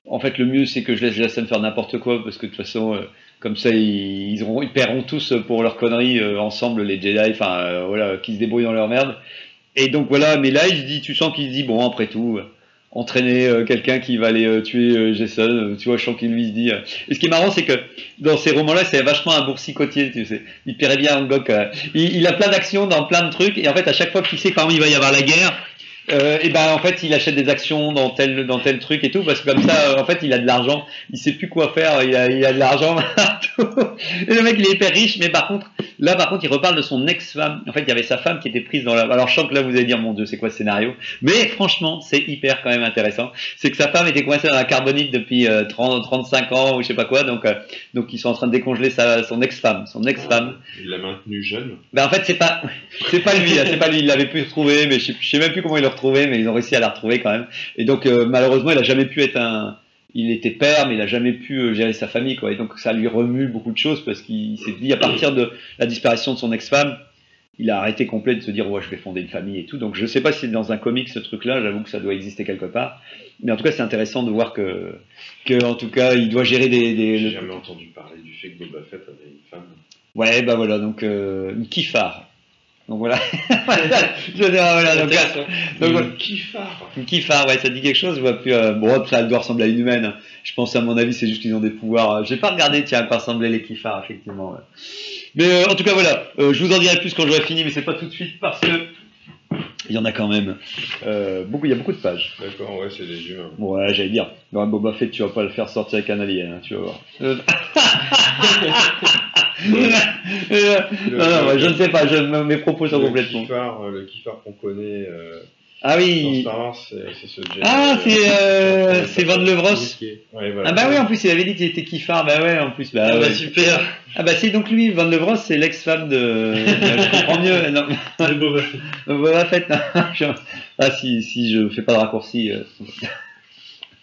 Speaker 1: en fait, le mieux c'est que je laisse Jason faire n'importe quoi, parce que de toute façon, euh, comme ça, ils, ils, auront, ils paieront tous pour leurs conneries euh, ensemble, les Jedi, enfin euh, voilà, qui se débrouillent dans leur merde. Et donc voilà, mais là, il se dit, tu sens qu'il se dit, bon, après tout, euh, entraîner euh, quelqu'un qui va aller euh, tuer euh, Jason, euh, tu vois, je sens qu'il lui se dit. euh. Et ce qui est marrant, c'est que dans ces romans-là, c'est vachement un boursicotier, tu sais. Il plairait bien Angok. euh. Il, il a plein d'actions dans plein de trucs, et en fait, à chaque fois qu'il sait quand il va y avoir la guerre, euh, et ben en fait, il achète des actions dans tel dans tel truc et tout, parce que comme ça, euh, en fait, il a de l'argent, il sait plus quoi faire, il a, il a de l'argent. et le mec, il est hyper riche, mais par contre, là, par contre, il reparle de son ex-femme. En fait, il y avait sa femme qui était prise dans la. Alors, je sens que là, vous allez dire, mon Dieu, c'est quoi ce scénario? Mais franchement, c'est hyper quand même intéressant. C'est que sa femme était coincée dans la carbonite depuis euh, 30, 35 ans ou je sais pas quoi, donc euh, donc ils sont en train de décongeler sa, son ex-femme, son ex-femme.
Speaker 4: Il l'a maintenu jeune.
Speaker 1: Ben en fait, c'est pas, c'est pas lui, hein, c'est pas lui. Il l'avait pu retrouver, mais je sais, je sais même plus comment il l'a retrouvé, mais ils ont réussi à la retrouver quand même. Et donc, euh, malheureusement, il a jamais pu être un. Il était père, mais il a jamais pu euh, gérer sa famille, quoi. Et donc, ça lui remue beaucoup de choses parce qu'il s'est dit à partir de la disparition de son ex-femme, il a arrêté complet de se dire ouais, je vais fonder une famille et tout. Donc, je sais pas si c'est dans un comic ce truc-là. J'avoue que ça doit exister quelque part. Mais en tout cas, c'est intéressant de voir que, que en tout cas, il doit gérer des. des
Speaker 4: J'ai jamais entendu parler du fait que Boba Fett avait une femme.
Speaker 1: Ouais, bah voilà, donc euh, une kiffar. Donc voilà. je veux dire, voilà, donc, donc, voilà.
Speaker 4: Une kiffard.
Speaker 1: Une kiffar, ouais, ça dit quelque chose. Je vois plus. euh, bon, après, elle doit ressembler à une humaine. hein. Je pense, à mon avis, c'est juste qu'ils ont des pouvoirs. euh, J'ai pas regardé, tiens, à quoi ressemblaient les kiffars, effectivement. ouais. Mais euh, en tout cas, voilà. Euh, je vous en dirai plus quand j'aurai fini, mais c'est pas tout de suite parce que il y en a quand même euh, beaucoup. Il y a beaucoup de pages.
Speaker 4: D'accord, ouais, c'est des humains.
Speaker 1: Ouais, j'allais dire. Dans Boba Fett, tu vas pas le faire sortir avec un alien, hein, tu vas voir. Non, non, je ne sais pas, je, mes propos sont
Speaker 4: le
Speaker 1: complètement.
Speaker 4: euh, le kiffard qu'on connaît euh,
Speaker 1: Ah
Speaker 4: dans
Speaker 1: oui.
Speaker 4: Star Wars, c'est ce Jedi.
Speaker 1: Ah, c'est euh, c'est Van Levros.
Speaker 4: Ouais, voilà.
Speaker 1: Ah bah oui, en plus il avait dit qu'il était kiffard. Bah ouais, en plus. Bah,
Speaker 3: Ah bah
Speaker 1: ouais.
Speaker 3: super.
Speaker 1: Ah bah c'est donc lui, Van Levros, c'est l'ex-femme de. je comprends mieux. Non,
Speaker 2: Le Boba Fett.
Speaker 1: Boba Fett. non, je- Ah si si je fais pas de raccourci. euh.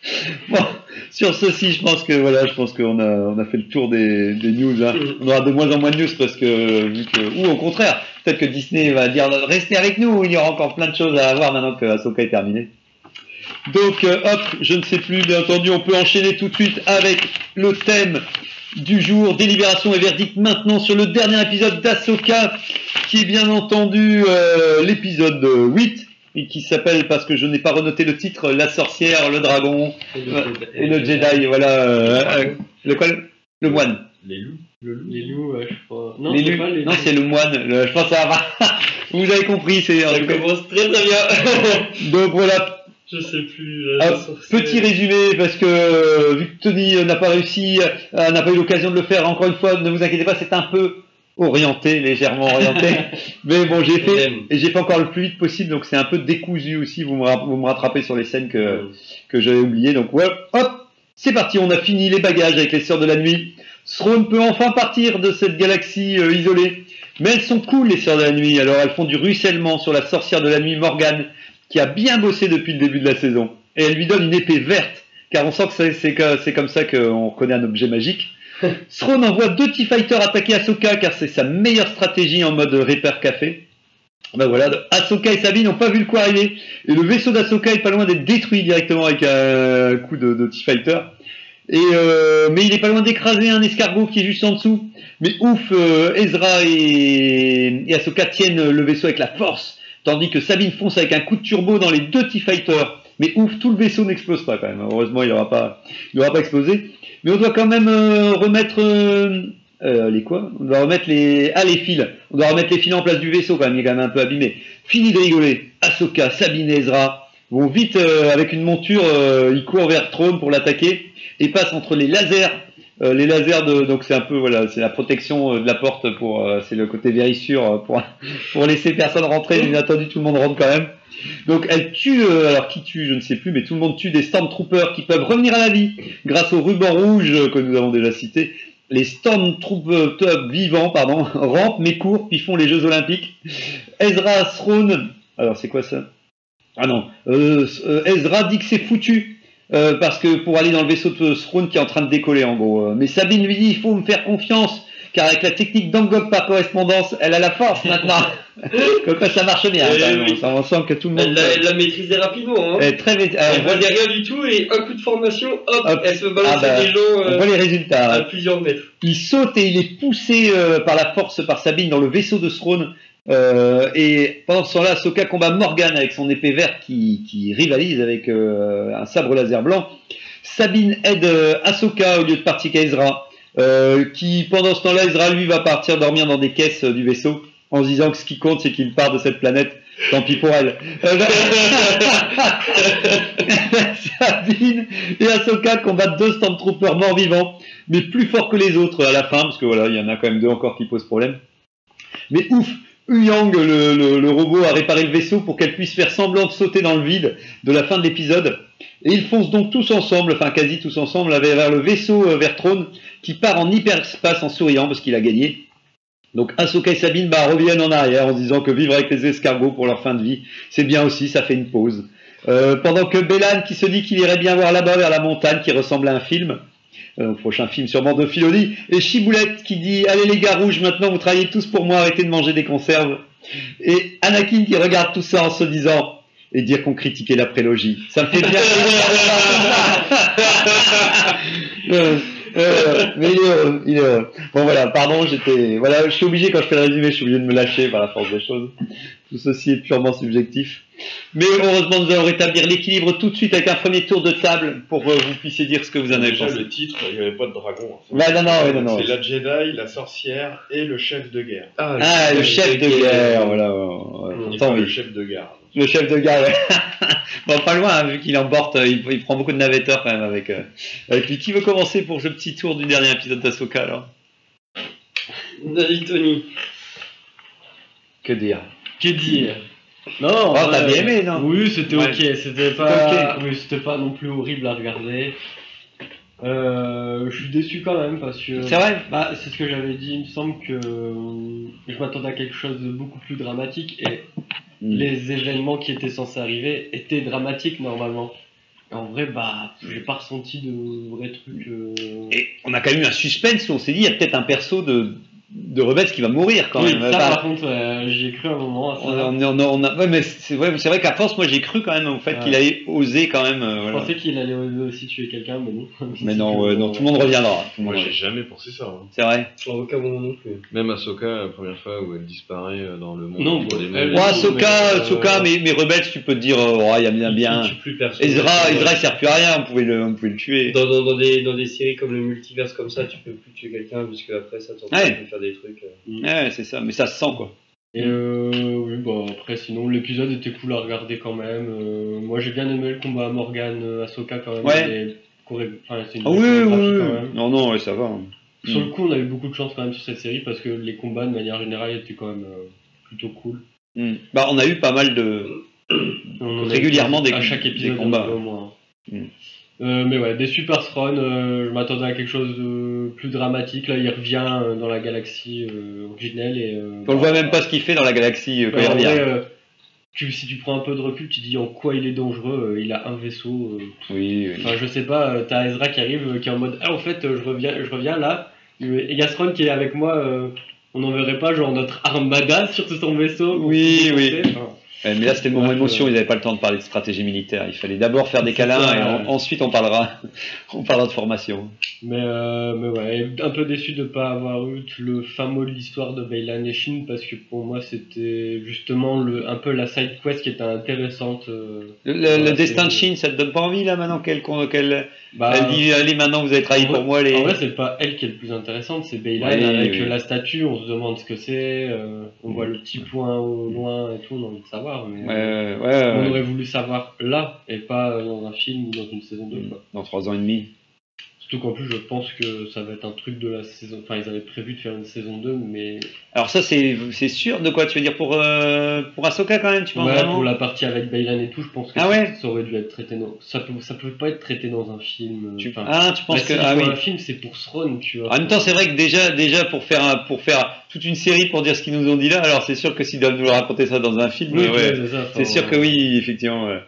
Speaker 1: Bon, sur ceci, je pense que voilà, je pense qu'on a on a fait le tour des, des news. hein. On aura de moins en moins de news parce que vu que ou au contraire, peut-être que Disney va dire restez avec nous. Il y aura encore plein de choses à avoir maintenant que Ahsoka est terminée. Donc euh, hop, je ne sais plus, bien entendu, on peut enchaîner tout de suite avec le thème du jour, délibération et verdict maintenant sur le dernier épisode d'Ahsoka, qui est bien entendu euh, l'épisode 8, et qui s'appelle, parce que je n'ai pas renoté le titre, La sorcière, le dragon et le Jedi, voilà, euh, euh, le quoi Le moine.
Speaker 4: Les loups.
Speaker 2: Le loup. Les loups, ouais, je crois. Non, c'est
Speaker 1: loups-
Speaker 2: pas les
Speaker 1: non
Speaker 2: loups.
Speaker 1: c'est le moine, le- je pense que ça va. Vous avez compris, c'est
Speaker 3: Ça commence très très bien.
Speaker 1: Donc voilà,
Speaker 2: Je sais plus.
Speaker 1: Ah,
Speaker 2: la sorcière.
Speaker 1: Petit résumé, parce que euh, vu que Tony euh, n'a pas réussi, euh, n'a pas eu l'occasion de le faire, encore une fois, ne vous inquiétez pas, c'est un peu orienté, légèrement orienté. Mais bon, j'ai fait, et j'ai fait encore le plus vite possible, donc c'est un peu décousu aussi, vous me, ra- vous me rattrapez sur les scènes que, que j'avais oubliées. Donc ouais, hop, c'est parti, on a fini les bagages avec les Sœurs de la Nuit. Throne peut enfin partir de cette galaxie euh, isolée. Mais elles sont cool, les Sœurs de la Nuit. Alors elles font du ruissellement sur la sorcière de la nuit, Morgane, qui a bien bossé depuis le début de la saison. Et elle lui donne une épée verte, car on sent que c'est- c'est que- c'est comme ça qu'on reconnaît un objet magique. Throne envoie deux T-Fighters attaquer Ahsoka, car c'est sa meilleure stratégie en mode Reaper Café. Ben voilà, Ahsoka et Sabine n'ont pas vu le coup arriver. Et le vaisseau d'Ahsoka est pas loin d'être détruit directement avec un coup de, T-Fighter. Euh, mais il est pas loin d'écraser un escargot qui est juste en dessous. Mais ouf, euh, Ezra et, Ahsoka tiennent le vaisseau avec la force, tandis que Sabine fonce avec un coup de turbo dans les deux T-Fighters. Mais ouf, tout le vaisseau n'explose pas quand même. Heureusement, il n'aura pas explosé. Mais on doit quand même euh, remettre euh, euh, les quoi? On doit remettre les ah les fils. On doit remettre les fils en place du vaisseau quand même. Il est quand même un peu abîmé. Fini de rigoler. Ahsoka, Sabine Ezra vont vite avec une monture. ils courent vers Trône pour l'attaquer et passent entre les lasers. Euh, les lasers de donc c'est un peu voilà c'est la protection euh, de la porte pour euh, c'est le côté vérissure pour pour laisser personne rentrer. Bien entendu tout le monde rentre quand même. Donc elle tue alors qui tue je ne sais plus mais tout le monde tue des stormtroopers qui peuvent revenir à la vie grâce au ruban rouge que nous avons déjà cité. Les stormtroopers vivants pardon rampent mais courent puis font les Jeux Olympiques. Ezra Throne alors c'est quoi ça? Ah non Ezra dit que c'est foutu euh, parce que pour aller dans le vaisseau de Throne qui est en train de décoller en gros. Euh, Mais Sabine lui dit il faut me faire confiance car avec la technique d'enveloppe par correspondance, elle a la force maintenant. Comme quoi ça marche bien.
Speaker 3: Eh oui.
Speaker 1: On, on sent que tout le
Speaker 3: Elle
Speaker 1: monde
Speaker 3: l'a elle l'a maîtrisé rapidement. Hein.
Speaker 1: est très
Speaker 3: Elle
Speaker 1: on voit
Speaker 3: voyait rien du tout et un coup de formation, hop,
Speaker 1: Hop.
Speaker 3: elle se balançait
Speaker 1: Ah bah,
Speaker 3: des
Speaker 1: on
Speaker 3: euh,
Speaker 1: voit les résultats.
Speaker 3: à
Speaker 1: hein.
Speaker 3: plusieurs mètres.
Speaker 1: Il saute et il est poussé euh, par la force par Sabine dans le vaisseau de Throne. Euh, et pendant ce temps-là, Ahsoka combat Morgan avec son épée verte qui, qui rivalise avec euh, un sabre laser blanc. Sabine aide euh, Ahsoka au lieu de partir qu'à Ezra, euh, qui pendant ce temps-là, Ezra lui va partir dormir dans des caisses euh, du vaisseau en se disant que ce qui compte c'est qu'il part de cette planète. Tant pis pour elle. Sabine et Ahsoka combattent deux Stormtroopers morts-vivants, mais plus forts que les autres à la fin, parce que voilà, il y en a quand même deux encore qui posent problème. Mais ouf, Huyang, le, robot, a réparé le vaisseau pour qu'elle puisse faire semblant de sauter dans le vide de la fin de l'épisode. Et ils foncent donc tous ensemble, enfin quasi tous ensemble, vers le vaisseau euh, vers qui part en hyperspace en souriant parce qu'il a gagné. Donc Ahsoka et Sabine bah, reviennent en arrière en disant que vivre avec les escargots pour leur fin de vie, c'est bien aussi, ça fait une pause. Euh, pendant que Bélan qui se dit qu'il irait bien voir là-bas vers la montagne qui ressemble à un film, euh, prochain film sûrement de Filoni, et Chiboulette qui dit allez les gars rouges maintenant vous travaillez tous pour moi arrêtez de manger des conserves, et Anakin qui regarde tout ça en se disant et dire qu'on critiquait la prélogie. Ça me fait bien. Euh, euh, mais il est heureux, il est heureux. Bon voilà, pardon, j'étais. Voilà, je suis obligé quand je fais le résumé, je suis obligé de me lâcher par la force des choses. Tout ceci est purement subjectif. Mais heureusement, nous allons rétablir l'équilibre tout de suite avec un premier tour de table pour que vous puissiez dire ce que vous en avez
Speaker 4: Déjà,
Speaker 1: pensé.
Speaker 4: le titre, il n'y avait pas de dragon. hein.
Speaker 1: Ouais, non, non, ouais, non, non.
Speaker 4: C'est la Jedi, la sorcière et le chef de guerre.
Speaker 1: Ah, le chef de guerre, voilà. ouais, Pourtant,
Speaker 4: pas
Speaker 1: oui.
Speaker 4: le chef de gare.
Speaker 1: Le chef de gare, ouais. bon, pas loin, hein, vu qu'il emporte, euh, il, il prend beaucoup de navetteurs quand même avec, euh, avec lui. Qui veut commencer pour ce petit tour du dernier épisode d'Asoka alors?
Speaker 3: Vas-y, Tony.
Speaker 1: Que dire?
Speaker 2: Que dire? Non,
Speaker 1: Oh, t'as bien aimé, non?
Speaker 2: Oui, c'était
Speaker 1: Ouais.
Speaker 2: ok. C'était pas,
Speaker 1: ok.
Speaker 2: oui, c'était pas non plus horrible à regarder. Euh, je suis déçu quand même parce que.
Speaker 1: C'est vrai
Speaker 2: Bah, c'est ce que j'avais dit. Il me semble que euh, je m'attendais à quelque chose de beaucoup plus dramatique et
Speaker 1: Mm.
Speaker 2: les événements qui étaient censés arriver étaient dramatiques normalement. Et en vrai, bah, j'ai pas ressenti de vrais trucs. euh,
Speaker 1: Et on a quand même eu un suspense, on s'est dit, il y a peut-être un perso de, de Rebels qui va mourir quand
Speaker 2: Oui,
Speaker 1: même.
Speaker 2: ça par contre, euh, j'y ai cru un moment. à ça.
Speaker 1: on a- on a- on ouais, mais c'est vrai, c'est vrai qu'à force, moi j'ai cru quand même au fait
Speaker 2: Ouais.
Speaker 1: qu'il allait oser quand même. euh,
Speaker 2: Je pensais qu'il allait aussi tuer quelqu'un, mais non.
Speaker 1: Mais non, tout le monde reviendra.
Speaker 4: Moi, j'ai jamais pensé ça. hein.
Speaker 1: C'est vrai.
Speaker 3: À aucun moment non plus.
Speaker 4: Même Ahsoka, la première fois où elle disparaît euh, dans le monde.
Speaker 2: Non,
Speaker 4: entre les mondes.
Speaker 1: Ouais, Ahsoka,
Speaker 2: mais, euh,
Speaker 1: Ahsoka, mais, mais Rebels, tu peux te dire, oh, ouais, il y a bien. bien.
Speaker 3: Plus personne.
Speaker 1: Ezra, Ezra, il sert plus à rien, on pouvait le, on pouvait le tuer.
Speaker 3: Dans, dans, dans des, dans des séries comme le multiverse comme ça, tu peux plus tuer quelqu'un puisque après ça t'empêche
Speaker 1: Ouais.
Speaker 3: de faire des trucs. euh.
Speaker 1: Ouais, c'est ça, mais ça se sent quoi.
Speaker 2: Et euh, oui, bah après, sinon, l'épisode était cool à regarder quand même. Euh, moi, j'ai bien aimé le combat à Morgan, euh, Ahsoka quand même.
Speaker 1: Ouais.
Speaker 2: choré- enfin, c'est une
Speaker 1: Ah
Speaker 2: bonne
Speaker 1: oui, oui,
Speaker 2: quand même.
Speaker 1: Non, non, ouais, ça va. hein.
Speaker 2: Sur
Speaker 1: Mm.
Speaker 2: le coup, on a eu beaucoup de chance quand même sur cette série parce que les combats, de manière générale, étaient quand même euh, plutôt cool.
Speaker 1: Mm. Bah, on a eu pas mal de. Régulièrement des-
Speaker 2: à chaque
Speaker 1: des
Speaker 2: épisode
Speaker 1: combats.
Speaker 2: un peu au moins.
Speaker 1: Mm.
Speaker 2: Euh, mais ouais, des super throne, euh, je m'attendais à quelque chose de plus dramatique. Là, il revient euh, dans la galaxie euh, originelle et. euh,
Speaker 1: On
Speaker 2: bah,
Speaker 1: voit même pas ce qu'il fait dans la galaxie quand il
Speaker 2: en
Speaker 1: revient.
Speaker 2: tu, si tu prends un peu de recul, tu dis en quoi il est dangereux. il a un vaisseau.
Speaker 1: Oui, oui.
Speaker 2: Enfin, je sais pas, t'as Ezra qui arrive, qui est en mode Ah, en fait, je reviens, je reviens là. Et Yasron qui est avec moi, on n'enverrait pas genre notre armada sur son vaisseau
Speaker 1: Oui, oui.
Speaker 2: Enfin,
Speaker 1: mais là, c'était le moment émotion, ils n'avaient pas le temps de parler de stratégie militaire. Il fallait d'abord faire des câlins
Speaker 2: ça,
Speaker 1: et
Speaker 2: ouais.
Speaker 1: ensuite on parlera, on parlera de formation.
Speaker 2: Mais, euh, mais ouais, un peu déçu de ne pas avoir eu le fin mot de l'histoire de Beylan et Shin parce que pour moi c'était justement le, un peu la side quest qui était intéressante. euh,
Speaker 1: Le, destin de Chine, ça te donne pas envie là maintenant qu'elle qu'elle
Speaker 2: bah,
Speaker 1: elle dit allez maintenant vous avez
Speaker 2: vrai-
Speaker 1: pour moi les.
Speaker 2: En vrai, c'est pas elle qui est le plus intéressante, c'est Beylan
Speaker 1: Oui,
Speaker 2: avec
Speaker 1: oui.
Speaker 2: euh, la statue, on se demande ce que c'est, euh, on voit le petit point au loin et tout, on a envie de savoir. Mais,
Speaker 1: Ouais, ouais, ouais,
Speaker 2: On aurait voulu savoir là et pas euh, dans un film ou dans une saison 2. Quoi.
Speaker 1: Dans trois ans et demi.
Speaker 2: Surtout qu'en plus, je pense que ça va être un truc de la saison. Enfin, ils avaient prévu de faire une saison 2, mais
Speaker 1: Alors ça c'est c'est sûr de quoi tu veux dire pour euh, pour Ahsoka quand même tu penses
Speaker 2: Ouais,
Speaker 1: vraiment
Speaker 2: pour la partie avec Baylan et tout, je pense que
Speaker 1: Ah
Speaker 2: ça-
Speaker 1: ouais
Speaker 2: ça aurait dû être traité dans. Ça peut, ça peut pas être traité dans un film.
Speaker 1: Tu-
Speaker 2: enfin,
Speaker 1: Ah tu
Speaker 2: bah,
Speaker 1: penses que
Speaker 2: s'il
Speaker 1: ah oui.
Speaker 2: un film, c'est pour Throne, tu vois.
Speaker 1: En même temps, c'est vrai que déjà, déjà pour faire un- pour faire toute une série pour dire ce qu'ils nous ont dit là, alors c'est sûr que s'ils doivent nous raconter ça dans un film,
Speaker 2: Oui,
Speaker 1: ouais,
Speaker 2: c'est ça, enfin,
Speaker 1: c'est sûr que oui, effectivement. ouais.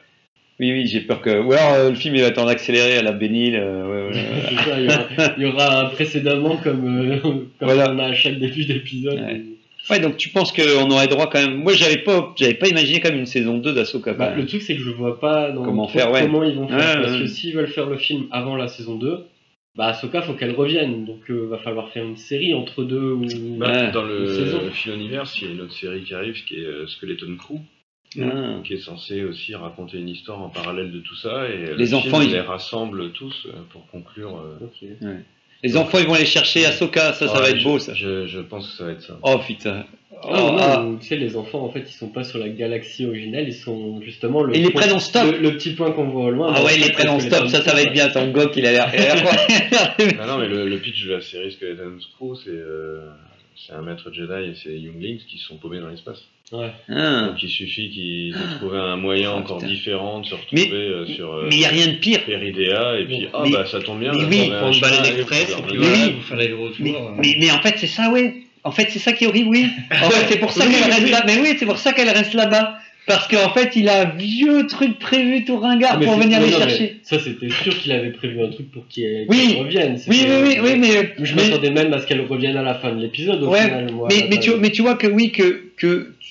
Speaker 1: Oui, oui, j'ai peur que. Ou alors euh, le film il va être en accéléré à la Bénil. euh, ouais, ouais, ouais.
Speaker 2: C'est ça, il, y aura, il y aura un précédemment comme, euh, comme
Speaker 1: Voilà.
Speaker 2: on a à chaque début d'épisode.
Speaker 1: Ouais. Ouais, donc tu penses qu'on aurait droit quand même. Moi, j'avais pas, j'avais pas imaginé comme une saison 2 d'Asoka. quand
Speaker 2: Bah,
Speaker 1: même.
Speaker 2: le truc, c'est que je vois pas dans
Speaker 1: Comment faire, ouais.
Speaker 2: comment ils vont faire. Parce que s'ils veulent faire le film avant la saison 2, bah Ahsoka, faut qu'elle revienne. Donc, euh, va falloir faire une série entre deux ou.
Speaker 4: Bah,
Speaker 1: Ouais.
Speaker 4: dans le Phil Universe, il y a une autre série qui arrive qui est euh, Skeleton Crew,
Speaker 1: Ah.
Speaker 4: qui est censée aussi raconter une histoire en parallèle de tout ça. Et
Speaker 1: Les
Speaker 4: le
Speaker 1: enfants,
Speaker 4: film
Speaker 1: ils-
Speaker 4: les rassemble tous euh, pour conclure. euh.
Speaker 1: Les enfants, ils vont aller chercher Ahsoka. Ça, ça va être
Speaker 4: je-
Speaker 1: beau, ça.
Speaker 4: Je, je pense que ça va être ça.
Speaker 1: Oh putain. Oh,
Speaker 2: Ah, non,
Speaker 1: ah.
Speaker 2: ou, tu sais, les enfants, en fait, ils sont pas sur la galaxie originale, ils sont justement le.
Speaker 1: Et ils les
Speaker 2: point-
Speaker 1: prennent en stop.
Speaker 2: Le, le petit point qu'on voit au loin.
Speaker 1: Ah ouais,
Speaker 2: en
Speaker 1: les prennent en stop,
Speaker 2: les
Speaker 1: ça, ça va être bien. Ton gok, il a l'air. il a l'air-
Speaker 4: Ah non, mais le, le pitch de la série Skeleton Crew, c'est euh, c'est un maître Jedi et c'est Younglings qui sont paumés dans l'espace.
Speaker 2: Ouais.
Speaker 1: Ah.
Speaker 4: Donc il suffit qu'ils aient trouvé un moyen
Speaker 1: Ah,
Speaker 4: encore
Speaker 1: putain.
Speaker 4: différent de se retrouver euh, sur euh,
Speaker 1: Mais il n'y a rien de pire.
Speaker 4: Peridea et puis ah
Speaker 1: Mais-
Speaker 4: bah ça tombe bien.
Speaker 1: mais oui,
Speaker 3: Prendre Baleine
Speaker 4: à
Speaker 3: Express, et puis
Speaker 1: Mais
Speaker 3: voilà,
Speaker 1: oui.
Speaker 3: vous faire l'aller-retour.
Speaker 1: Mais,
Speaker 3: euh.
Speaker 1: mais, mais en fait, c'est ça, ouais. En fait, c'est ça qui est horrible, oui. En fait, c'est pour ça qu'elle reste là. Mais oui, c'est pour ça qu'elle reste là-bas. Parce qu'en fait, il a un vieux truc prévu tout ringard
Speaker 2: Ah, mais
Speaker 1: pour venir
Speaker 2: non,
Speaker 1: les
Speaker 2: non,
Speaker 1: chercher.
Speaker 2: Ça, c'était sûr qu'il avait prévu un truc pour qu'il
Speaker 1: Oui.
Speaker 2: revienne.
Speaker 1: Oui, oui, oui, oui, mais.
Speaker 2: Je m'attendais même à ce qu'elle revienne à la fin de l'épisode au
Speaker 1: Ouais,
Speaker 2: final. Moi,
Speaker 1: mais, tu, mais tu vois que oui, que, que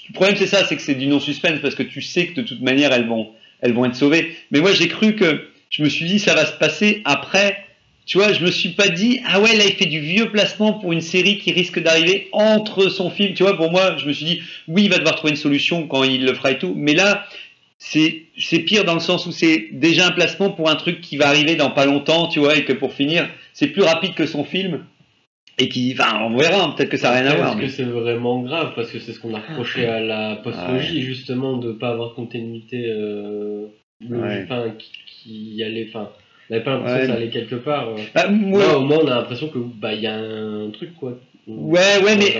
Speaker 1: le problème c'est ça, c'est que c'est du non-suspense parce que tu sais que de toute manière elles vont, elles vont être sauvées. Mais moi j'ai cru que, je me suis dit ça va se passer après. Tu vois, je me suis pas dit, ah ouais, là il fait du vieux placement pour une série qui risque d'arriver entre son film. Tu vois, pour moi, je me suis dit, oui, il va devoir trouver une solution quand il le fera et tout. Mais là, c'est pire dans le sens où c'est déjà un placement pour un truc qui va arriver dans pas longtemps, tu vois, et que pour finir, c'est plus rapide que son film. Et qui, enfin, on verra, hein, peut-être que ça n'a rien à
Speaker 2: Est-ce
Speaker 1: voir.
Speaker 2: que
Speaker 1: mais-
Speaker 2: c'est vraiment grave? Parce que c'est ce qu'on a reproché à la postlogie, justement, de pas avoir continuité. Euh, le-
Speaker 1: Ouais.
Speaker 2: enfin, qui, qui allait. Enfin, on n'avait pas l'impression
Speaker 1: Ouais.
Speaker 2: que ça allait quelque part. euh.
Speaker 1: Bah, moi-
Speaker 2: Là, au moins, on a l'impression que bah il y a un truc quoi.
Speaker 1: Ouais, ouais, mais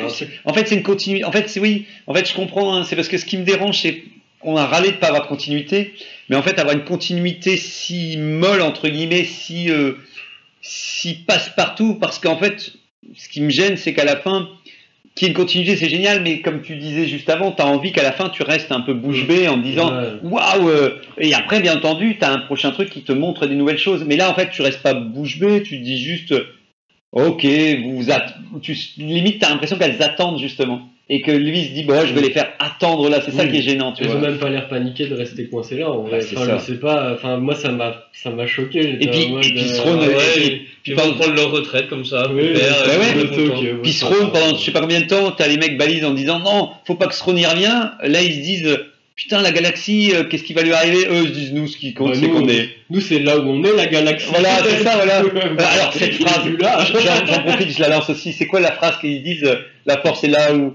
Speaker 1: en fait, c'est une continuité. En fait, c'est oui. En fait, je comprends. hein, c'est parce que ce qui me dérange, c'est qu'on a râlé de pas avoir de continuité, mais en fait, avoir une continuité si molle entre guillemets, si euh, si passe partout, parce qu'en fait, ce qui me gêne, c'est qu'à la fin, qu'il continuité, c'est génial, mais comme tu disais juste avant, tu as envie qu'à la fin, tu restes un peu bouche bée en disant waouh euh, Et après, bien entendu, tu as un prochain truc qui te montre des nouvelles choses. Mais là, en fait, tu restes pas bouche bée, tu dis juste Ok, vous att- tu, limite, tu as l'impression qu'elles attendent justement. Et que lui se dit Bon, je vais les faire attendre là. C'est ça qui est gênant, tu
Speaker 2: Ils
Speaker 1: vois.
Speaker 2: ont même pas l'air paniqués de rester coincés là. En vrai.
Speaker 1: Bah, c'est
Speaker 2: Enfin,
Speaker 1: ça.
Speaker 2: je sais pas. Enfin, moi, ça m'a, ça m'a choqué.
Speaker 1: Et puis- puis
Speaker 2: euh,
Speaker 1: et
Speaker 2: ouais,
Speaker 1: puis-
Speaker 3: ils vont prendre leur retraite comme ça.
Speaker 2: Oui, bah
Speaker 3: euh,
Speaker 1: ouais. Puis Throne, pendant je sais pas combien de temps, t'as les mecs balisent en disant non, faut pas que Throne y revient. Là, ils se disent putain, la galaxie, euh, qu'est-ce qui va lui arriver? Eux, ils se disent nous, ce qui compte,
Speaker 2: Bah,
Speaker 1: c'est qu'on est.
Speaker 2: Nous, c'est là où on est, la galaxie.
Speaker 1: Voilà, c'est ça, voilà.
Speaker 2: Bah,
Speaker 1: Alors, cette phrase, j'en profite, je la lance aussi. C'est quoi la phrase qu'ils disent euh, La force est là où,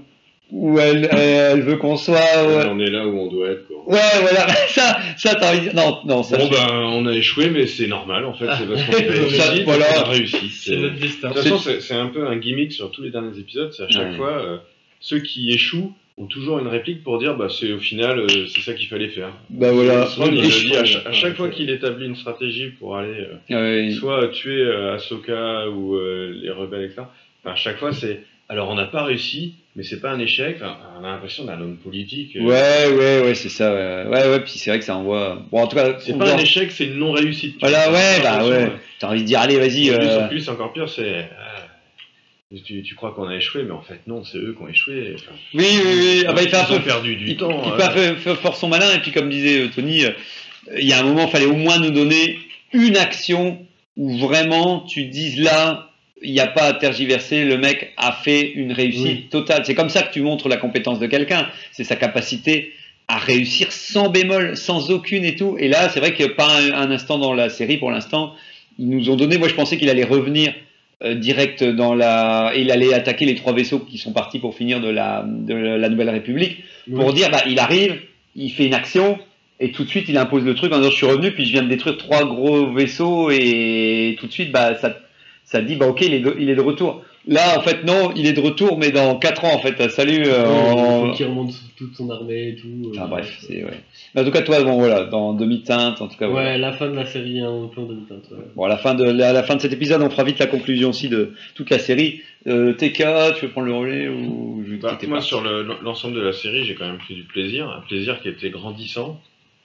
Speaker 1: où elle, elle, veut qu'on soit. Ouais,
Speaker 4: On est là où on doit être. Quoi.
Speaker 1: ouais voilà, ça, ça t'as envie de dire. Non, non, ça.
Speaker 4: Bon ben on a échoué mais c'est normal en fait c'est parce qu'on a réussi,
Speaker 1: voilà.
Speaker 4: on a réussi.
Speaker 3: C'est notre destin.
Speaker 4: De toute façon c'est un peu un gimmick sur tous les derniers épisodes, c'est à chaque
Speaker 1: Ouais.
Speaker 4: fois euh, ceux qui échouent ont toujours une réplique pour dire bah c'est au final euh, c'est ça qu'il fallait faire.
Speaker 1: Bah voilà.
Speaker 4: Throne, il
Speaker 2: Et
Speaker 4: le
Speaker 2: je-
Speaker 4: dit à, cha- à chaque fois qu'il établit une stratégie pour aller euh,
Speaker 1: Ouais,
Speaker 4: soit tuer euh, Ahsoka ou euh, les rebelles etc. Enfin, à chaque fois c'est alors on n'a pas réussi mais c'est pas un échec. On a l'impression d'un homme politique. euh,
Speaker 1: ouais, ouais, ouais, c'est ça. Ouais, ouais, ouais, puis c'est vrai que ça envoie. Bon, en tout cas,
Speaker 4: C'est pas
Speaker 1: voit-
Speaker 4: un échec, c'est une non réussite.
Speaker 1: Voilà, ouais, bah ouais. T'as envie de dire, allez, vas-y. Euh,
Speaker 4: en plus, encore pire, c'est. ah, tu, tu crois qu'on a échoué, mais en fait, non, c'est eux qui ont échoué. Enfin,
Speaker 1: Oui, oui, oui. Ah bah, il fait un
Speaker 4: ils ont
Speaker 1: peu
Speaker 4: perdu du
Speaker 1: il,
Speaker 4: temps.
Speaker 1: il
Speaker 4: hein.
Speaker 1: fait fort son malin, et puis comme disait euh, Tony, euh, il y a un moment, il fallait au moins nous donner une action où vraiment tu dises là, il n'y a pas à tergiverser, le mec a fait une réussite
Speaker 2: Oui.
Speaker 1: totale. C'est comme ça que tu montres la compétence de quelqu'un, c'est sa capacité à réussir sans bémol, sans aucune et tout. Et là, c'est vrai que pas un, un instant dans la série pour l'instant, ils nous ont donné, moi je pensais qu'il allait revenir euh, direct dans la... Il allait attaquer les trois vaisseaux qui sont partis pour finir de la, de la Nouvelle République pour dire bah il arrive, il fait une action et tout de suite il impose le truc en disant je suis revenu puis je viens de détruire trois gros vaisseaux et tout de suite bah ça ça dit bah ok il est de, il est de retour. Là en fait non il est de retour mais dans quatre ans en fait salut. euh, en-
Speaker 2: Il faut qu'il remonte toute son armée et tout. euh,
Speaker 1: Enfin bref c'est ouais. Mais en tout cas toi bon voilà dans demi-teinte en tout cas
Speaker 2: Ouais,
Speaker 1: voilà.
Speaker 2: la fin de la série, un peu en demi-teinte. ouais.
Speaker 1: Bon à la fin de à la fin de cet épisode on fera vite la conclusion aussi de toute la série. Euh, TK tu veux prendre le relais ou je vais te
Speaker 4: Bah, moi,
Speaker 1: pas
Speaker 4: sur le- l'ensemble de la série, j'ai quand même pris du plaisir. Un plaisir qui était grandissant.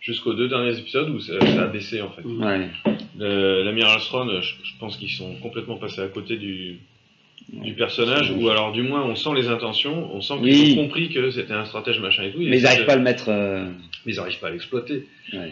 Speaker 4: Jusqu'aux deux derniers épisodes où ça, ça a baissé en fait.
Speaker 1: Ouais.
Speaker 4: L'amiral Thrawn, je, je pense qu'ils sont complètement passés à côté du, du personnage, ou alors du moins on sent les intentions, on sent qu'ils
Speaker 1: Oui.
Speaker 4: ont compris que c'était un stratège machin et tout. et
Speaker 1: Mais ils n'arrivent pas à le mettre. euh,
Speaker 4: mais ils n'arrivent pas à l'exploiter.
Speaker 1: Ouais.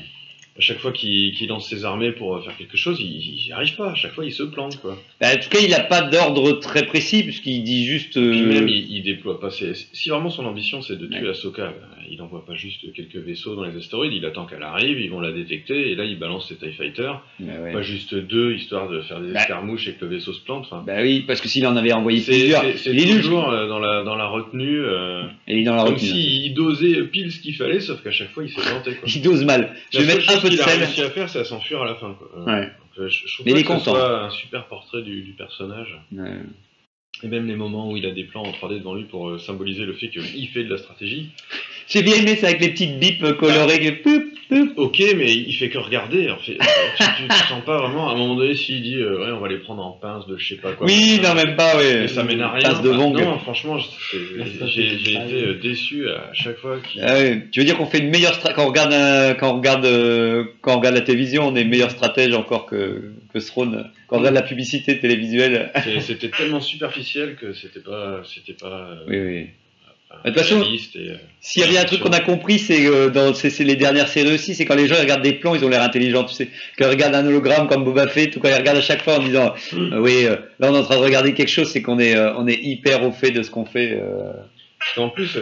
Speaker 4: À chaque fois qu'il lance ses armées pour euh, faire quelque chose, il n'y arrive pas. À chaque fois, il se plante. Quoi.
Speaker 1: Bah, en tout cas, il n'a pas d'ordre très précis, puisqu'il dit juste. euh,
Speaker 4: Puis même, il, il déploie pas. ses- Si vraiment son ambition c'est de tuer
Speaker 1: Ouais.
Speaker 4: Ahsoka, bah, il n'envoie pas juste quelques vaisseaux dans les astéroïdes. Il attend qu'elle arrive, ils vont la détecter, et là, il balance ses TIE Fighters.
Speaker 1: Bah, ouais.
Speaker 4: Pas juste deux, histoire de faire des escarmouches et que le vaisseau se plante. Enfin,
Speaker 1: Bah oui, parce que s'il en avait envoyé plusieurs,
Speaker 4: c'est- toujours euh, dans la, dans la retenue. euh,
Speaker 1: Et il est dans la
Speaker 4: comme
Speaker 1: retenue.
Speaker 4: s'il dosait pile ce qu'il fallait, sauf qu'à chaque fois, il s'est planté. Quoi.
Speaker 1: Il dose mal. Je vais mettre de
Speaker 4: qu'il a réussi à faire, c'est à s'enfuir à la fin. Quoi. Euh,
Speaker 1: Ouais.
Speaker 4: donc, euh, je, je trouve
Speaker 1: Mais
Speaker 4: pas
Speaker 1: il est
Speaker 4: que ce
Speaker 1: content.
Speaker 4: soit un super portrait du, du personnage.
Speaker 1: Ouais.
Speaker 4: Et même les moments où il a des plans en 3D devant lui pour euh, symboliser le fait qu'il fait de la stratégie.
Speaker 1: J'ai bien aimé ça avec les petites bips euh, colorées. que poup, poup.
Speaker 4: Ok, mais il fait que regarder. En fait, tu, tu, tu sens pas vraiment. À un moment donné, s'il dit euh, ouais, on va les prendre en pince de je sais pas quoi.
Speaker 1: Oui, non, même pas.
Speaker 4: Mais ça mène à rien.
Speaker 1: De
Speaker 4: Enfin, non, franchement, j'ai été euh, déçu à chaque fois qu'il.
Speaker 1: Ah. Tu veux dire qu'on fait une meilleure quand on regarde un- quand on regarde euh, quand on regarde la télévision, on est meilleur stratège encore que que Throne. Quand on regarde la publicité télévisuelle.
Speaker 4: C'était tellement superficiel que c'était pas, c'était pas. euh,
Speaker 1: Oui, oui. De toute façon,
Speaker 4: euh,
Speaker 1: S'il y a bien un truc qu'on a compris, c'est euh, dans les dernières séries aussi, c'est quand les gens ils regardent des plans, ils ont l'air intelligents, tu sais. Quand ils regardent un hologramme comme Boba Fett, ou quand ils regardent à chaque fois en disant, euh, oui, euh, là on est en train de regarder quelque chose, c'est qu'on est on est hyper au fait de ce qu'on fait.
Speaker 4: qu'en plus,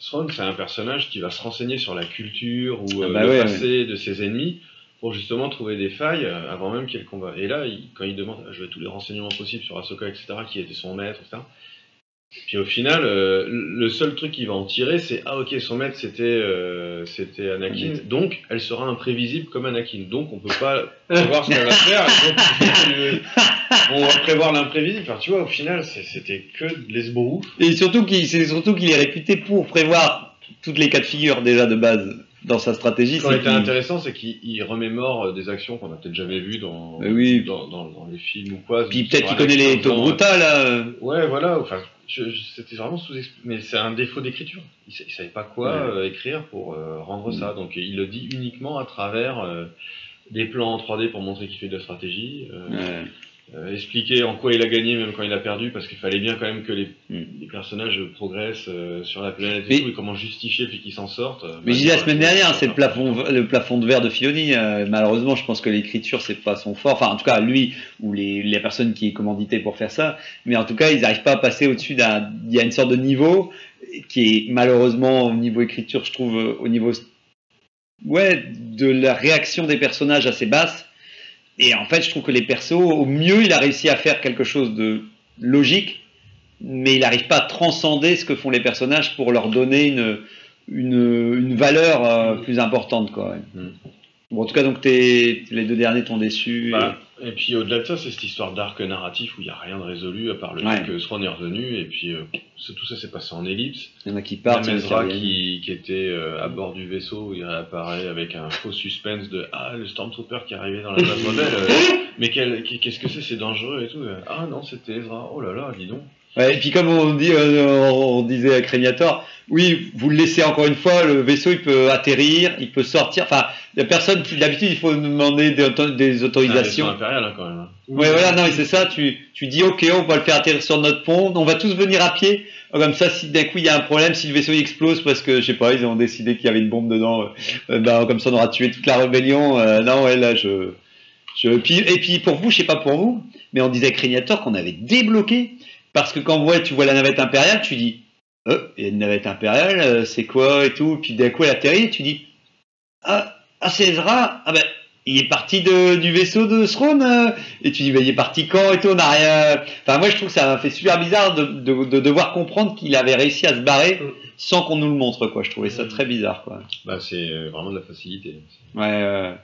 Speaker 4: Thrawn, c'est un personnage qui va se renseigner sur la culture ou
Speaker 1: Ah bah
Speaker 4: le
Speaker 1: ouais,
Speaker 4: passé de ses ennemis pour justement trouver des failles avant même qu'il y ait le combat. Et là, il- quand il demande, je veux tous les renseignements possibles sur Ahsoka, etc., qui était son maître, etc. Puis au final, euh, le seul truc qu'il va en tirer, c'est ah ok, son maître c'était euh, c'était Anakin, donc elle sera imprévisible comme Anakin, donc on peut pas savoir ce qu'elle va faire. donc, on va prévoir l'imprévisible. Enfin, tu vois, au final, c'était que de l'esbrouf.
Speaker 1: Et surtout qu'il c'est surtout qu'il est réputé pour prévoir toutes les cas de figure déjà de base dans sa stratégie.
Speaker 4: Ce qui était intéressant, c'est qu'il il remémore euh, des actions qu'on a peut-être jamais vues dans,
Speaker 1: oui.
Speaker 4: dans, dans, dans les films ou quoi.
Speaker 1: Puis peut-être qu'il connaît les
Speaker 4: exposant.
Speaker 1: Togruta là.
Speaker 4: Ouais, voilà. Enfin, c'était vraiment sous Mais c'est un défaut d'écriture. Il, il savait pas quoi
Speaker 1: Ouais.
Speaker 4: euh, écrire pour euh, rendre
Speaker 1: Mm.
Speaker 4: ça. Donc il le dit uniquement à travers euh, des plans en 3D pour montrer qu'il fait de la stratégie.
Speaker 1: Ouais.
Speaker 4: Euh, expliquer en quoi il a gagné même quand il a perdu parce qu'il fallait bien quand même que les,
Speaker 1: Mm.
Speaker 4: les personnages progressent euh, sur la planète
Speaker 1: Mais-
Speaker 4: et tout et comment justifier fait qu'ils s'en sortent. euh,
Speaker 1: Mais je disais la semaine dernière, c'est le plafond, le plafond de verre de Filoni. euh, malheureusement, je pense que l'écriture c'est pas son fort. Enfin, en tout cas, lui ou les, les personnes qui est commandité pour faire ça. Mais en tout cas, ils n'arrivent pas à passer au-dessus d'un. Il y a une sorte de niveau qui est malheureusement au niveau écriture, je trouve, euh, au niveau ouais de la réaction des personnages assez basse. Et en fait, je trouve que les persos, au mieux, il a réussi à faire quelque chose de logique, mais il n'arrive pas à transcender ce que font les personnages pour leur donner une, valeur euh, plus importante. Quoi, ouais.
Speaker 4: Mm.
Speaker 1: Bon, en tout cas, donc t'es- les deux derniers t'ont déçu.
Speaker 4: Bah, et puis au-delà de ça, c'est cette histoire d'arc narratif où il n'y a rien de résolu à part le
Speaker 1: Ouais.
Speaker 4: fait que Thrawn est revenu et puis euh, tout ça s'est passé en ellipse.
Speaker 1: Il y en a qui partent, il y en
Speaker 4: Même
Speaker 1: a qui
Speaker 4: qui, qui était euh, à bord du vaisseau, il réapparaît avec un faux suspense de Ah, le Stormtrooper qui est arrivé dans la base modèle. euh, mais quel- qu'est-ce que c'est C'est dangereux et tout. Ah non, c'était Ezra. Oh là là, dis donc.
Speaker 1: Ouais, et puis comme on, dit, euh, on disait à Créniator, oui, vous le laissez encore une fois, le vaisseau il peut atterrir, il peut sortir. Enfin, il y a personne d'habitude il faut demander des, des autorisations.
Speaker 4: impérial hein, quand même.
Speaker 1: Ouais, voilà, non, c'est ça. Tu, tu dis ok, on va le faire atterrir sur notre pont, on va tous venir à pied. Comme ça, si d'un coup il y a un problème, si le vaisseau il explose parce que je sais pas, ils ont décidé qu'il y avait une bombe dedans, euh, ben, comme ça on aura tué toute la rébellion. Euh, non, ouais, là je, je. Et puis pour vous, je sais pas pour vous, mais on disait à Créniator qu'on avait débloqué parce que quand ouais, tu vois la navette impériale, tu dis, euh, il y a une navette impériale, euh, c'est quoi et tout. Puis d'un coup elle atterrit, tu dis, ah, ah c'est Ezra, ah ben il est parti de, du vaisseau de Throne euh, et tu dis bah, il est parti quand et tout on a rien. Enfin moi je trouve que ça m'a fait super bizarre de, de, de devoir comprendre qu'il avait réussi à se barrer sans qu'on nous le montre quoi. Je trouvais ça très bizarre quoi.
Speaker 4: Bah, c'est vraiment de la facilité.
Speaker 1: ouais euh,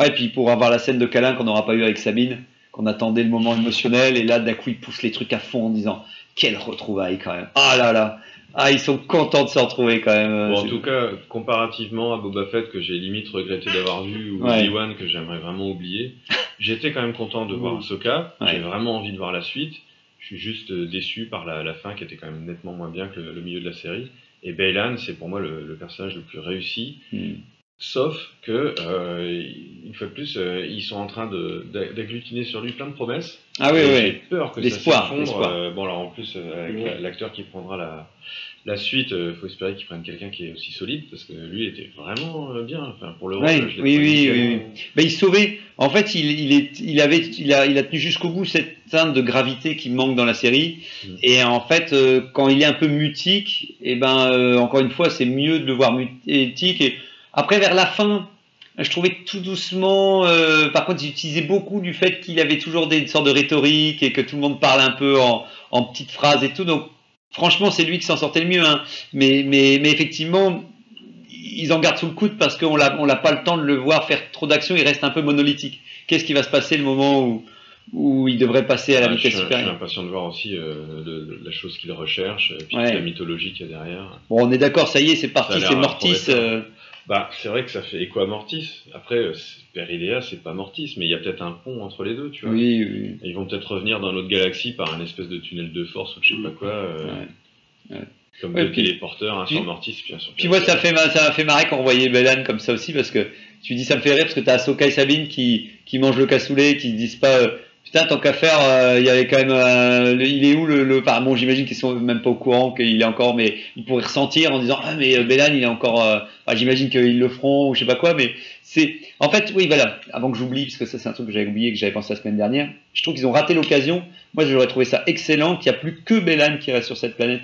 Speaker 1: ouais et puis pour avoir la scène de câlin qu'on n'aura pas eu avec Sabine qu'on attendait le moment émotionnel et là d'un coup il pousse les trucs à fond en disant quelle retrouvaille quand même ah là là ah ils sont contents de se retrouver quand même
Speaker 4: Bon, en tout cas, comparativement à Boba Fett que j'ai limite regretté d'avoir vu ou
Speaker 1: Ouais.
Speaker 4: Obi-Wan que j'aimerais vraiment oublier, j'étais quand même content de voir. Ahsoka.
Speaker 1: Ouais.
Speaker 4: J'ai vraiment envie de voir la suite. Je suis juste euh, déçu par la, la fin qui était quand même nettement moins bien que le, le milieu de la série. Et Baylan, c'est pour moi le, le personnage le plus réussi.
Speaker 1: Hmm.
Speaker 4: Sauf que, euh, une fois de plus, euh, ils sont en train d'agglutiner sur lui plein de promesses.
Speaker 1: Ah oui, oui.
Speaker 4: J'ai peur que ça
Speaker 1: L'espoir,
Speaker 4: s'effondre.
Speaker 1: l'espoir.
Speaker 4: Euh, bon, alors en plus, euh, avec l'acteur qui prendra la, la suite, il faut espérer qu'il prenne quelqu'un qui est aussi solide, parce que lui était vraiment euh, bien. Enfin, pour le rôle,
Speaker 1: Ouais,
Speaker 4: je l'ai
Speaker 1: oui, oui,
Speaker 4: nickel.
Speaker 1: oui, Mais il sauvait. En fait, il, il, est, il, avait, il, a, il a tenu jusqu'au bout cette teinte de gravité qui manque dans la série.
Speaker 4: Mm.
Speaker 1: Et en fait, euh, quand il est un peu mutique, et ben, euh, encore une fois, c'est mieux de le voir mutique. Et après, vers la fin, je trouvais tout doucement, euh, par contre, j'utilisais beaucoup du fait qu'il avait toujours des sortes de rhétorique et que tout le monde parle un peu en, en petites phrases et tout. Donc, franchement, c'est lui qui s'en sortait le mieux. Hein. Mais, mais, mais effectivement, ils en gardent sous le coude parce qu'on on n'a pas le temps de le voir faire trop d'actions. Il reste un peu monolithique. Qu'est-ce qui va se passer le moment où, où il devrait passer à la vitesse
Speaker 4: suis, je suis
Speaker 1: supérieure
Speaker 4: impatient de voir aussi euh, la chose qu'il recherche, et puis
Speaker 1: Ouais.
Speaker 4: la mythologie qu'il y a derrière.
Speaker 1: Bon, on est d'accord, ça y est, c'est parti, c'est Mortis. euh,
Speaker 4: Bah, c'est vrai que ça fait écho à Mortis. Après, euh, c'est- Peridea, c'est pas Mortis, mais il y a peut-être un pont entre les deux, tu vois.
Speaker 1: oui, oui.
Speaker 4: Et Ils vont peut-être revenir dans notre galaxie par un espèce de tunnel de force ou je sais pas quoi. euh,
Speaker 1: Ouais. Ouais.
Speaker 4: Comme
Speaker 1: Ouais,
Speaker 4: deux
Speaker 1: puis-
Speaker 4: téléporteurs, un
Speaker 1: puis-
Speaker 4: sur Mortis, puis un
Speaker 1: Puis moi, ça fait, ça m'a fait marrer quand on voyait Belan comme ça aussi, parce que tu dis, ça me fait rire, parce que t'as Ahsoka et Sabine qui, qui mangent le cassoulet, qui disent pas, euh, putain, tant qu'à faire, euh, il y avait quand même, euh, il est où le, le, enfin, bon, j'imagine qu'ils sont même pas au courant qu'il est encore, mais ils pourraient ressentir en disant, ah, mais euh, Belan, il est encore, euh, enfin, j'imagine qu'ils le feront, ou je sais pas quoi, mais c'est, en fait, oui, voilà, avant que j'oublie, parce que ça, c'est un truc que j'avais oublié, que j'avais pensé la semaine dernière, je trouve qu'ils ont raté l'occasion. Moi, j'aurais trouvé ça excellent qu'il n'y a plus que Belan qui reste sur cette planète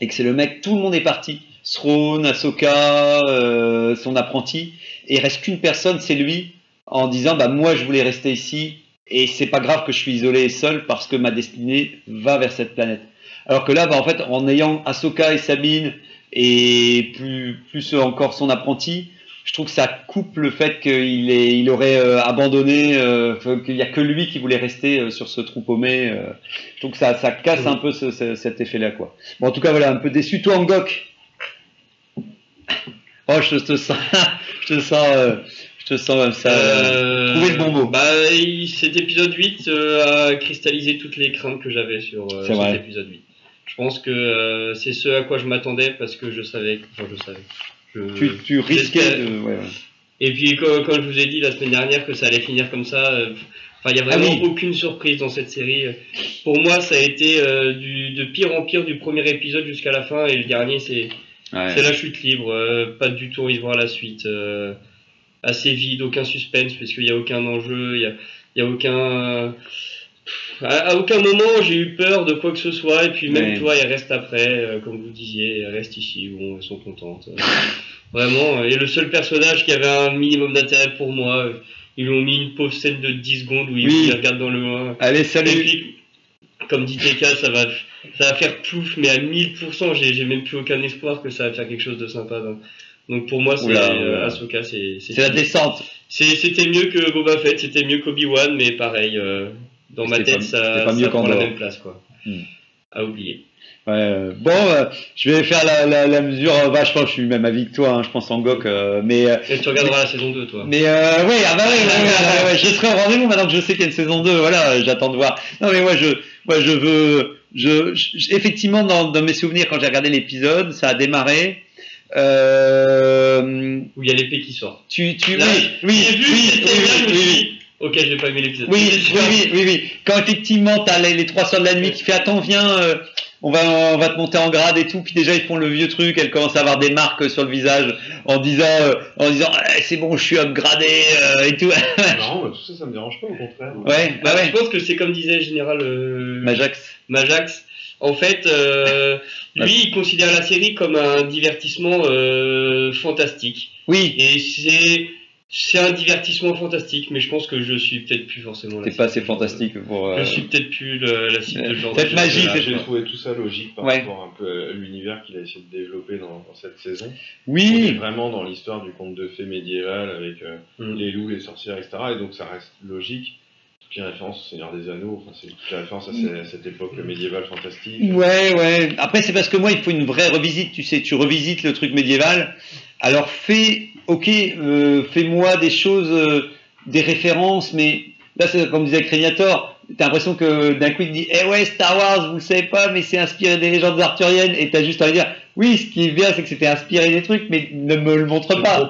Speaker 1: et que c'est le mec, tout le monde est parti. Throne, Ahsoka, euh, son apprenti, et il reste qu'une personne, c'est lui, en disant bah moi je voulais rester ici et c'est pas grave que je suis isolé et seul parce que ma destinée va vers cette planète. Alors que là, bah, en fait, en ayant Ahsoka et Sabine et plus plus encore son apprenti, je trouve que ça coupe le fait qu'il il aurait euh, abandonné, euh, qu'il y a que lui qui voulait rester euh, sur ce trou paumé. euh. je trouve que ça, ça casse un peu ce- ce- cet effet-là, quoi. Bon, en tout cas, voilà, un peu déçu. Toi, Angok? Oh, je te sens, je te sens, je te sens comme ça. euh,
Speaker 3: Euh,
Speaker 1: Trouvez le bon mot.
Speaker 3: Bah, cet épisode 8 euh, a cristallisé toutes les craintes que j'avais sur euh, cet
Speaker 1: vrai.
Speaker 3: épisode 8. Je pense que c'est ce à quoi je m'attendais parce que je savais. Enfin, je savais. Je-
Speaker 1: tu, tu risquais de. ouais, ouais.
Speaker 3: Et puis, quand je vous ai dit la semaine dernière que ça allait finir comme ça, enfin, il n'y a vraiment
Speaker 1: Ah oui.
Speaker 3: aucune surprise dans cette série. Pour moi, ça a été du, de pire en pire du premier épisode jusqu'à la fin, et le dernier, c'est
Speaker 1: Ouais.
Speaker 3: la chute libre. pas du tout envie de voir la suite. Assez vide, aucun suspense, puisqu'il n'y a aucun enjeu, il n'y a, y a aucun. À, aucun moment j'ai eu peur de quoi que ce soit, et puis même
Speaker 1: Ouais.
Speaker 3: toi, elle reste après, euh, comme vous disiez, elle reste ici, bon, elles sont contentes. euh, vraiment, euh, et le seul personnage qui avait un minimum d'intérêt pour moi, euh, ils lui ont mis une pauvre scène de 10 secondes où il,
Speaker 1: Oui.
Speaker 3: regarde dans le loin.
Speaker 1: Allez,
Speaker 3: Et
Speaker 1: salut.
Speaker 3: puis, comme dit TK, ça va, ça va faire plouf, mais à 1000%, j'ai j'ai même plus aucun espoir que ça va faire quelque chose de sympa. Donc pour moi, c'est euh. Ahsoka, c'est
Speaker 1: C'est la descente.
Speaker 3: C'était mieux que Boba Fett, c'était mieux qu'Obi-Wan, mais pareil, euh, dans ma tête,
Speaker 1: pas-
Speaker 3: ça,
Speaker 1: pas mieux
Speaker 3: ça prend la même place, quoi.
Speaker 1: Hmm.
Speaker 3: À oublier.
Speaker 1: Ouais, euh, bon, euh, je vais faire la, la, la mesure. euh, bah, je pense, je suis même avec toi. Hein, je pense en Gok, euh, mais.
Speaker 3: Et tu regarderas la saison 2, toi.
Speaker 1: Mais oui, ah bah ouais, ouais, ouais, ouais, je serai au rendez-vous maintenant que je sais qu'il y a une saison 2. Voilà, j'attends de voir. Non mais moi je, moi je veux, je, je- effectivement dans, dans mes souvenirs quand j'ai regardé l'épisode, ça a démarré. Euh,
Speaker 3: Où il y a l'épée qui sort.
Speaker 1: tu, tu,
Speaker 3: Là,
Speaker 1: oui, oui,
Speaker 3: vu,
Speaker 1: oui, oui, oui, oui.
Speaker 3: Ok, j'ai pas aimé l'épisode.
Speaker 1: Oui, oui, oui, oui, oui. Quand effectivement t'as les, les trois soeurs de la nuit qui fait attends viens, euh, on va on va te monter en grade et tout. Puis déjà ils font le vieux truc, elle commence à avoir des marques sur le visage en disant euh, en disant Eh, c'est bon je suis upgradé euh, et tout.
Speaker 4: Mais tout ça, ça me dérange pas, au contraire.
Speaker 1: ouais, bah
Speaker 3: Bah,
Speaker 1: ouais.
Speaker 3: Je pense que c'est comme disait Général euh,
Speaker 1: Majax.
Speaker 3: Majax. En fait, euh, lui, il considère la série comme un divertissement euh, fantastique.
Speaker 1: Oui.
Speaker 3: Et c'est c'est un divertissement fantastique, mais je pense que je suis peut-être plus forcément la
Speaker 1: C'est pas assez fantastique pour. euh,
Speaker 3: Je suis peut-être plus le- la cible de genre
Speaker 1: Cette
Speaker 3: de
Speaker 1: magie, c'est-
Speaker 4: J'ai trouvé tout ça logique par
Speaker 1: Ouais.
Speaker 4: rapport un peu à l'univers qu'il a essayé de développer dans, dans cette saison. On est
Speaker 1: Oui.
Speaker 4: vraiment dans l'histoire du conte de fées médiéval avec euh,
Speaker 3: Mm.
Speaker 4: les loups, les sorcières, etc. Et donc ça reste logique. Références au Seigneur des Anneaux, enfin, c'est références à, ces- à cette époque médiévale fantastique.
Speaker 1: Ouais, ouais. Après, c'est parce que moi, il faut une vraie revisite. Tu sais, tu revisites le truc médiéval. Alors, fais, ok, euh, fais-moi des choses, euh, des références, mais là, c'est comme disait Créniator, t'as l'impression que d'un coup il dit Eh ouais, Star Wars, vous le savez pas, mais c'est inspiré des légendes arthuriennes. Et t'as juste de dire Oui, ce qui est bien, c'est que c'était inspiré des trucs, mais ne me le montre pas.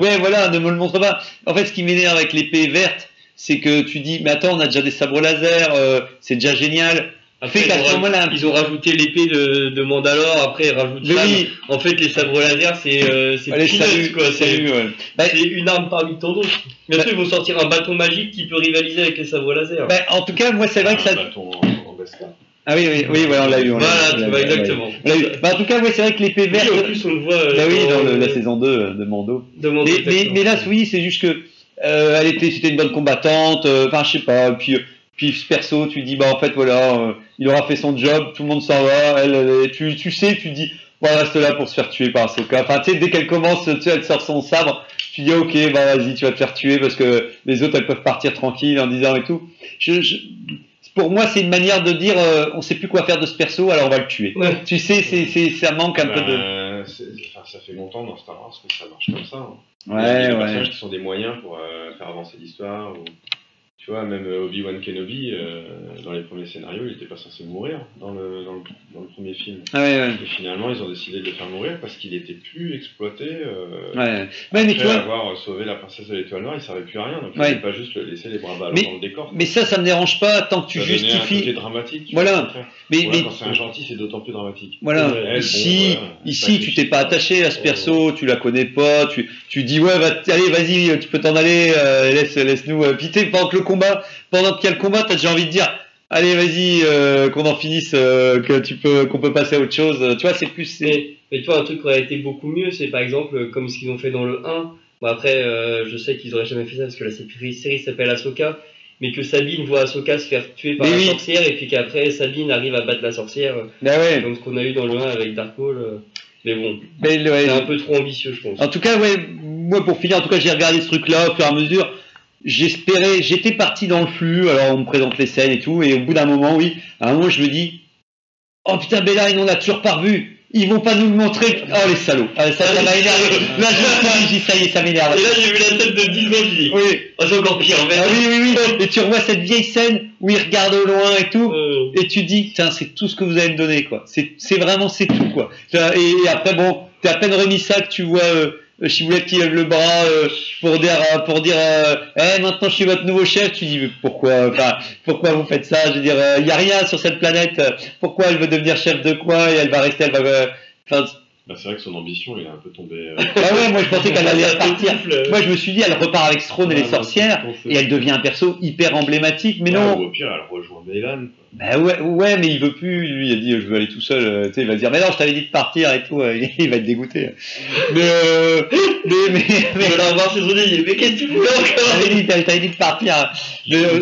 Speaker 1: Ouais, voilà, ne me le montre pas. En fait, ce qui m'énerve avec l'épée verte, c'est que tu dis, mais attends, on a déjà des sabres laser, euh, c'est déjà génial.
Speaker 3: Après, ils, ont,
Speaker 1: moment-là-
Speaker 3: ils ont rajouté l'épée de, de Mandalore, après ils rajoutent
Speaker 1: Mais
Speaker 3: ça.
Speaker 1: oui.
Speaker 3: En fait, les sabres laser, c'est euh, c'est
Speaker 1: ouais. Bah,
Speaker 3: une arme parmi tant d'autres. Bientôt, ils vont sortir un bâton magique qui peut rivaliser avec les sabres laser.
Speaker 1: bah, en tout cas, moi, c'est vrai que ça.
Speaker 4: Un bâton en, en.
Speaker 1: Ah oui, oui, oui, ouais, on l'a eu. on l'a eu,
Speaker 3: Voilà, tu vois, exactement.
Speaker 1: On l'a eu. Bah, en tout cas, ouais, c'est vrai que l'épée
Speaker 3: Oui,
Speaker 1: verte.
Speaker 3: en plus, on le voit. euh,
Speaker 1: Bah oui, dans le- la
Speaker 3: euh,
Speaker 1: saison 2 de Mando.
Speaker 3: de Mando,
Speaker 1: Mais, mais là, oui, c'est juste que euh, elle était, c'était une bonne combattante. euh, Enfin, je sais pas. Puis, puis ce perso, tu dis, bah en fait, voilà, euh, il aura fait son job, tout le monde s'en va. Elle, elle- tu, tu sais, tu dis, voilà, reste là pour se faire tuer par Ahsoka. Enfin, tu sais, dès qu'elle commence, tu sais, elle sort son sabre. Tu dis, ok, bah vas-y, tu vas te faire tuer parce que les autres, elles peuvent partir tranquilles en disant et tout. Je, je- pour moi, c'est une manière de dire, euh, on sait plus quoi faire de ce perso, alors on va le tuer.
Speaker 3: Ouais.
Speaker 1: Tu sais, c'est, c'est, ça manque un peu de.
Speaker 4: Ben, c'est- enfin, ça fait longtemps dans Star Wars que ça marche comme ça. hein.
Speaker 1: Ouais,
Speaker 4: des
Speaker 1: ouais.
Speaker 4: personnages qui sont des moyens pour euh, faire avancer l'histoire. Ou... Tu vois, même euh, Obi-Wan Kenobi, euh, dans les premiers scénarios, il n'était pas censé mourir dans le, dans le, dans le premier film.
Speaker 1: Ah ouais, ouais.
Speaker 4: Et finalement, ils ont décidé de le faire mourir parce qu'il était plus exploité. Euh,
Speaker 1: Ouais, mais
Speaker 4: après
Speaker 1: vois,
Speaker 4: avoir sauvé la princesse de l'étoile noire, il servait plus à rien. Donc, il fallait pas juste laisser les bras ballants
Speaker 1: Mais-
Speaker 4: dans le décor.
Speaker 1: mais ça, ça me dérange pas tant que tu
Speaker 4: Ça
Speaker 1: justifies.
Speaker 4: dramatique. tu
Speaker 1: Voilà. Mais,
Speaker 4: Voilà,
Speaker 1: mais
Speaker 4: quand c'est un gentil, c'est d'autant plus dramatique.
Speaker 1: voilà,
Speaker 4: bon,
Speaker 1: ici,
Speaker 4: voilà,
Speaker 1: ici, tu t'es pas attaché à ce perso, tu la connais pas, tu, tu dis ouais, va, allez, vas-y, tu peux t'en aller, euh, laisse, laisse-nous. Tu sais, pendant que le combat, pendant qu'il y a le combat, t'as déjà envie de dire, allez, vas-y, euh, qu'on en finisse, euh, que tu peux, qu'on peut passer à autre chose. Tu vois, c'est plus, c'est.
Speaker 3: Mais, mais tu vois, un truc qui aurait été beaucoup mieux, c'est par exemple euh, comme ce qu'ils ont fait dans le 1. Bon, après, euh, je sais qu'ils auraient jamais fait ça parce que la série, série s'appelle Ahsoka, mais que Sabine voit Ahsoka se faire tuer par
Speaker 1: Mais
Speaker 3: la
Speaker 1: oui.
Speaker 3: sorcière et puis qu'après Sabine arrive à battre la sorcière,
Speaker 1: Bah ouais.
Speaker 3: comme ce qu'on a eu dans le 1 avec Dark euh. Mais bon,
Speaker 1: ouais,
Speaker 3: c'est un peu trop ambitieux, je pense.
Speaker 1: En tout cas, ouais, moi pour finir, en tout cas, j'ai regardé ce truc-là au fur et à mesure. J'espérais, j'étais parti dans le flux, alors on me présente les scènes et tout, et au bout d'un moment, oui, à un moment, je me dis, oh putain, Bella, on l'a toujours pas revu. Ils vont pas nous le montrer. Oh les salauds. Ah, ça, m'a énervé. Là, je me dis, ça y est, ça m'énerve.
Speaker 3: Et là, j'ai vu la tête de 10 ans, j'ai dit,
Speaker 1: Oui.
Speaker 3: oh, c'est encore pire, en fait.
Speaker 1: Ah oui, oui, oui. Et tu revois cette vieille scène où il regarde au loin et tout.
Speaker 3: Euh,
Speaker 1: Et tu dis, tiens, c'est tout ce que vous allez me donner, quoi. C'est, c'est vraiment, c'est tout, quoi. Et, et après, bon, t'es à peine remis ça que tu vois euh, Chiboulette qui lève le bras euh, pour dire, euh, pour dire, euh, eh, maintenant je suis votre nouveau chef. Tu dis, mais pourquoi, enfin, pourquoi vous faites ça? Je veux dire, il y a rien sur cette planète. euh, Pourquoi elle veut devenir chef de quoi Et elle va rester, elle va, euh, enfin,
Speaker 4: Bah, c'est vrai que son ambition, il a un peu tombé. euh,
Speaker 1: ah ouais, moi je pensais qu'elle allait repartir. Moi je me suis dit, elle repart avec Throne et les sorcières. Et elle devient un perso hyper emblématique, mais
Speaker 4: ouais,
Speaker 1: non.
Speaker 4: Ou au pire, elle rejoint Baylan.
Speaker 1: Bah ouais, ouais, mais il veut plus. Lui, il a dit, je veux aller tout seul. euh, Tu sais, il va se dire, mais non, je t'avais dit de partir et tout. euh, il va être dégoûté. Mais, euh, mais, mais, mais,
Speaker 3: mais qu'est-ce que tu voulais
Speaker 1: je
Speaker 3: encore
Speaker 1: t'avais dit, t'avais- dit de partir. Mais, euh,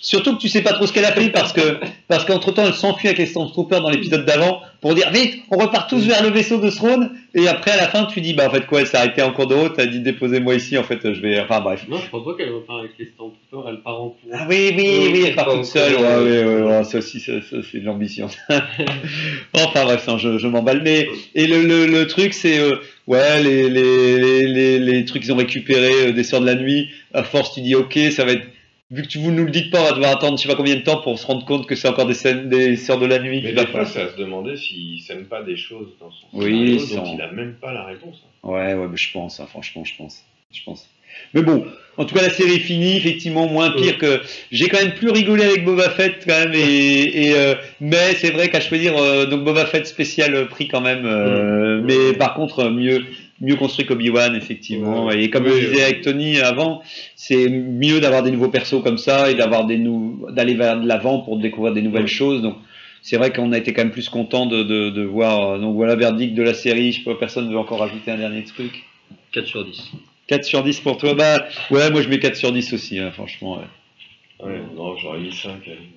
Speaker 1: surtout que tu sais pas trop ce qu'elle a fait parce que, parce qu'entre temps, elle s'enfuit avec les Stormtroopers dans l'épisode d'avant pour dire, vite, on repart tous vers le vaisseau de Throne. Et après, à la fin, tu dis, bah, en fait, quoi, elle s'est arrêtée en cours de route. Elle a dit, déposez-moi ici. En fait, je vais, enfin, bref.
Speaker 2: Non, je pense pas qu'elle repart avec les Stormtroopers, elle part en courant.
Speaker 1: Ah oui, oui,
Speaker 3: Oui,
Speaker 1: oui, elle part toute seule. Ouais, ouais, ouais, ouais, ça aussi, ça, ça, c'est de l'ambition. enfin bref, non, je, je m'emballe. Mais et le, le, le truc, c'est euh, ouais, les, les, les, les, les trucs qu'ils ont récupérés euh, des Sœurs de la Nuit. À force, tu dis ok, ça va être. Vu que tu vous nous le dites pas, on va devoir attendre je sais pas combien de temps pour se rendre compte que c'est encore des scènes des Sœurs de la Nuit.
Speaker 4: Mais des fois, c'est à se demander s'il sème pas des choses dans son
Speaker 1: Oui,
Speaker 4: dont il a même pas la réponse.
Speaker 1: Ouais, ouais, mais je pense, hein, franchement, je pense. Je pense. Mais bon, en tout cas, la série est finie, effectivement, moins pire que. J'ai quand même plus rigolé avec Boba Fett, quand même, et. et, euh, mais c'est vrai qu'à choisir, euh, donc Boba Fett spécial euh, prix quand même, euh, mais par contre, mieux. Mieux construit qu'Obi-Wan, effectivement.
Speaker 4: Ouais.
Speaker 1: Et comme
Speaker 4: Oui,
Speaker 1: je disais avec Tony avant, c'est mieux d'avoir des nouveaux persos comme ça et d'avoir des nou d'aller vers de l'avant pour découvrir des nouvelles choses. Donc, c'est vrai qu'on a été quand même plus content de, de, de voir. euh, Donc voilà, verdict de la série. Je sais pas, personne ne veut encore ajouter un dernier truc.
Speaker 3: 4 sur 10.
Speaker 1: 4 sur 10 pour toi Bah ouais, moi je mets 4 sur 10 aussi, hein, franchement. ouais.
Speaker 4: Ouais, non, j'aurais mis 5,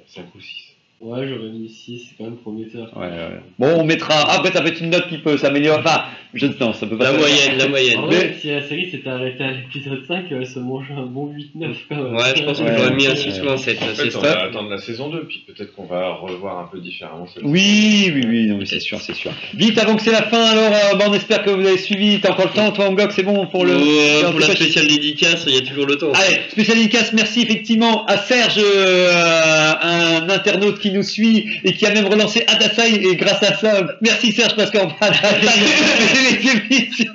Speaker 4: 5 ou 6.
Speaker 2: Ouais, j'aurais mis 6, c'est quand même prometteur.
Speaker 1: Ouais, ouais. Bon, on mettra. Après, ça peut être une note qui peut s'améliorer. Enfin, je ça peut pas.
Speaker 3: La moyenne, la moyenne.
Speaker 2: En vrai, si la série s'était arrêtée à l'épisode 5, elle se mange un bon 8-9 quand même.
Speaker 3: Ouais, je pense que
Speaker 1: Ouais.
Speaker 3: j'aurais mis un 6 ou un 7.
Speaker 4: En fait, on va attendre la saison 2, puis peut-être qu'on va revoir un peu différemment cette
Speaker 1: Oui, oui, oui, non, mais c'est sûr, c'est sûr. Vite, avant que c'est la fin, alors, euh, bon, on espère que vous avez suivi. T'as encore le temps, toi, Angok, c'est bon pour le.
Speaker 3: Euh, pour la spéciale dédicace, il y a toujours le temps.
Speaker 1: Allez, spécial dédicace, merci effectivement à Serge, euh, un internaute qui nous suit et qui a même relancé Adasai et grâce à ça, merci Serge parce Adasai, c'est les émissions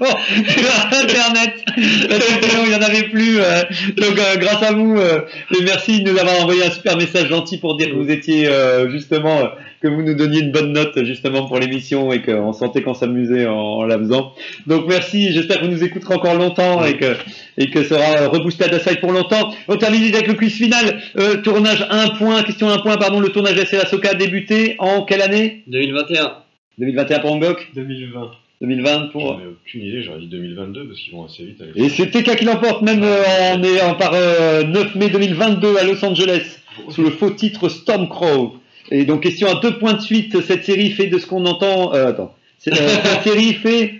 Speaker 1: sur Internet. Il n'y en avait plus. euh, donc euh, grâce à vous, euh, et merci de nous avoir envoyé un super message gentil pour dire que vous étiez justement, que vous nous donniez une bonne note justement pour l'émission et qu'on sentait qu'on s'amusait en, en la faisant. Donc merci, j'espère que vous nous écouterez encore longtemps et que et que ça aura reboosté Adasai pour longtemps. On termine avec le quiz final. Euh, tournage 1 point, question 1 point, pardon. Le tournage de la Soka a débuté en quelle année?
Speaker 3: 2021.
Speaker 1: 2021 pour Angok
Speaker 2: 2020.
Speaker 1: 2020 pour...
Speaker 4: J'en ai aucune idée, j'aurais dit 2022 parce qu'ils vont assez vite. avec
Speaker 1: Et c'est TK qui l'emporte même euh, en ayant par euh, 9 mai 2022 à Los Angeles sous le faux titre Stormcrow. Et donc question à deux points de suite, cette série fait de ce qu'on entend... Euh, attends. C'est- euh, cette série fait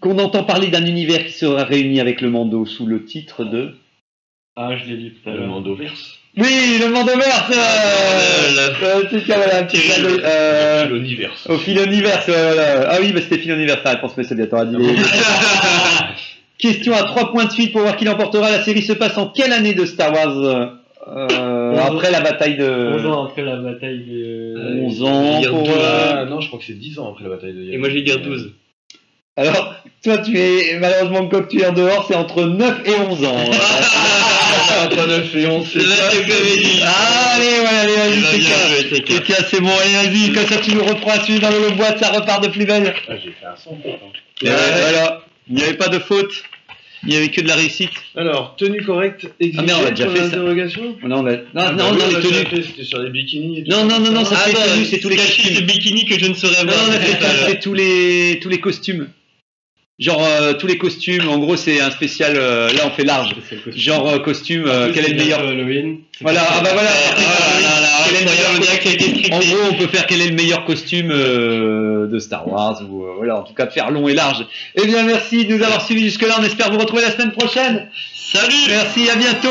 Speaker 1: qu'on entend parler d'un univers qui sera réuni avec le Mando sous le titre de...
Speaker 2: Ah, je l'ai dit tout à
Speaker 4: Le
Speaker 2: l'heure.
Speaker 4: Mandoverse.
Speaker 1: Oui, le Mandoverse euh, euh, c'est ça, voilà, un petit clin d'œil, euh,
Speaker 4: L'Universe.
Speaker 1: Au Filoniverse, ouais, voilà. Ah oui, bah c'était Filoniverse, la réponse, mais c'est bien, t'auras dit les... Question à trois points de suite pour voir qui l'emportera. La série se passe en quelle année de Star Wars euh, Après la bataille
Speaker 2: 11
Speaker 1: de...
Speaker 2: ans après la bataille de...
Speaker 1: 11 ans pour...
Speaker 3: 12.
Speaker 1: euh,
Speaker 4: Ah non, je crois que c'est 10 ans après la bataille de Yavin.
Speaker 3: Et moi, je vais dire 12.
Speaker 1: Alors, toi, tu es... Malheureusement, comme tu es en dehors, c'est entre 9 et 11 ans.
Speaker 4: Entre 9 et 11,
Speaker 3: C'est la comédie.
Speaker 1: allez, ouais, allez,
Speaker 3: Il va
Speaker 1: vas-y. TK.
Speaker 3: TK,
Speaker 1: c'est bon, allez, vas-y, comme ça tu nous reprends celui dans le boîte, ça repart de plus belle.
Speaker 4: Ah, j'ai fait un son. pourtant.
Speaker 1: Et voilà, il n'y avait pas de faute, il n'y avait que de la réussite.
Speaker 4: Alors, tenue correcte exigée
Speaker 1: Ah, merde, on a déjà
Speaker 4: pour
Speaker 1: fait ça.
Speaker 4: l'interrogation
Speaker 1: Non, on a- non,
Speaker 4: Ah,
Speaker 1: non,
Speaker 4: bah
Speaker 1: non, les tenues.
Speaker 4: fait, C'était sur les bikinis et tout
Speaker 1: Non, non, non, non, ça
Speaker 3: Ah
Speaker 1: c'est les
Speaker 3: bah,
Speaker 1: tenues, c'est tous les costumes.
Speaker 3: ce bikini que je ne saurais
Speaker 1: Non,
Speaker 3: voir.
Speaker 1: on a fait ça, c'est tous les, tous les costumes. Genre, euh, tous les costumes, en gros, c'est un spécial, euh, là on fait large. Genre, euh, costume, euh, quel est le meilleur
Speaker 2: bientôt Halloween.
Speaker 1: Voilà, ah bah voilà.
Speaker 3: Ah là là,
Speaker 1: Quel est le
Speaker 3: incroyable, on dirait qu'il a été scripté.
Speaker 1: En gros, on peut faire quel est le meilleur costume euh, de Star Wars ou euh, voilà, en tout cas de faire long et large. Eh bien, merci de nous avoir suivis jusque-là. On espère vous retrouver la semaine prochaine.
Speaker 3: Salut
Speaker 1: Merci, à bientôt.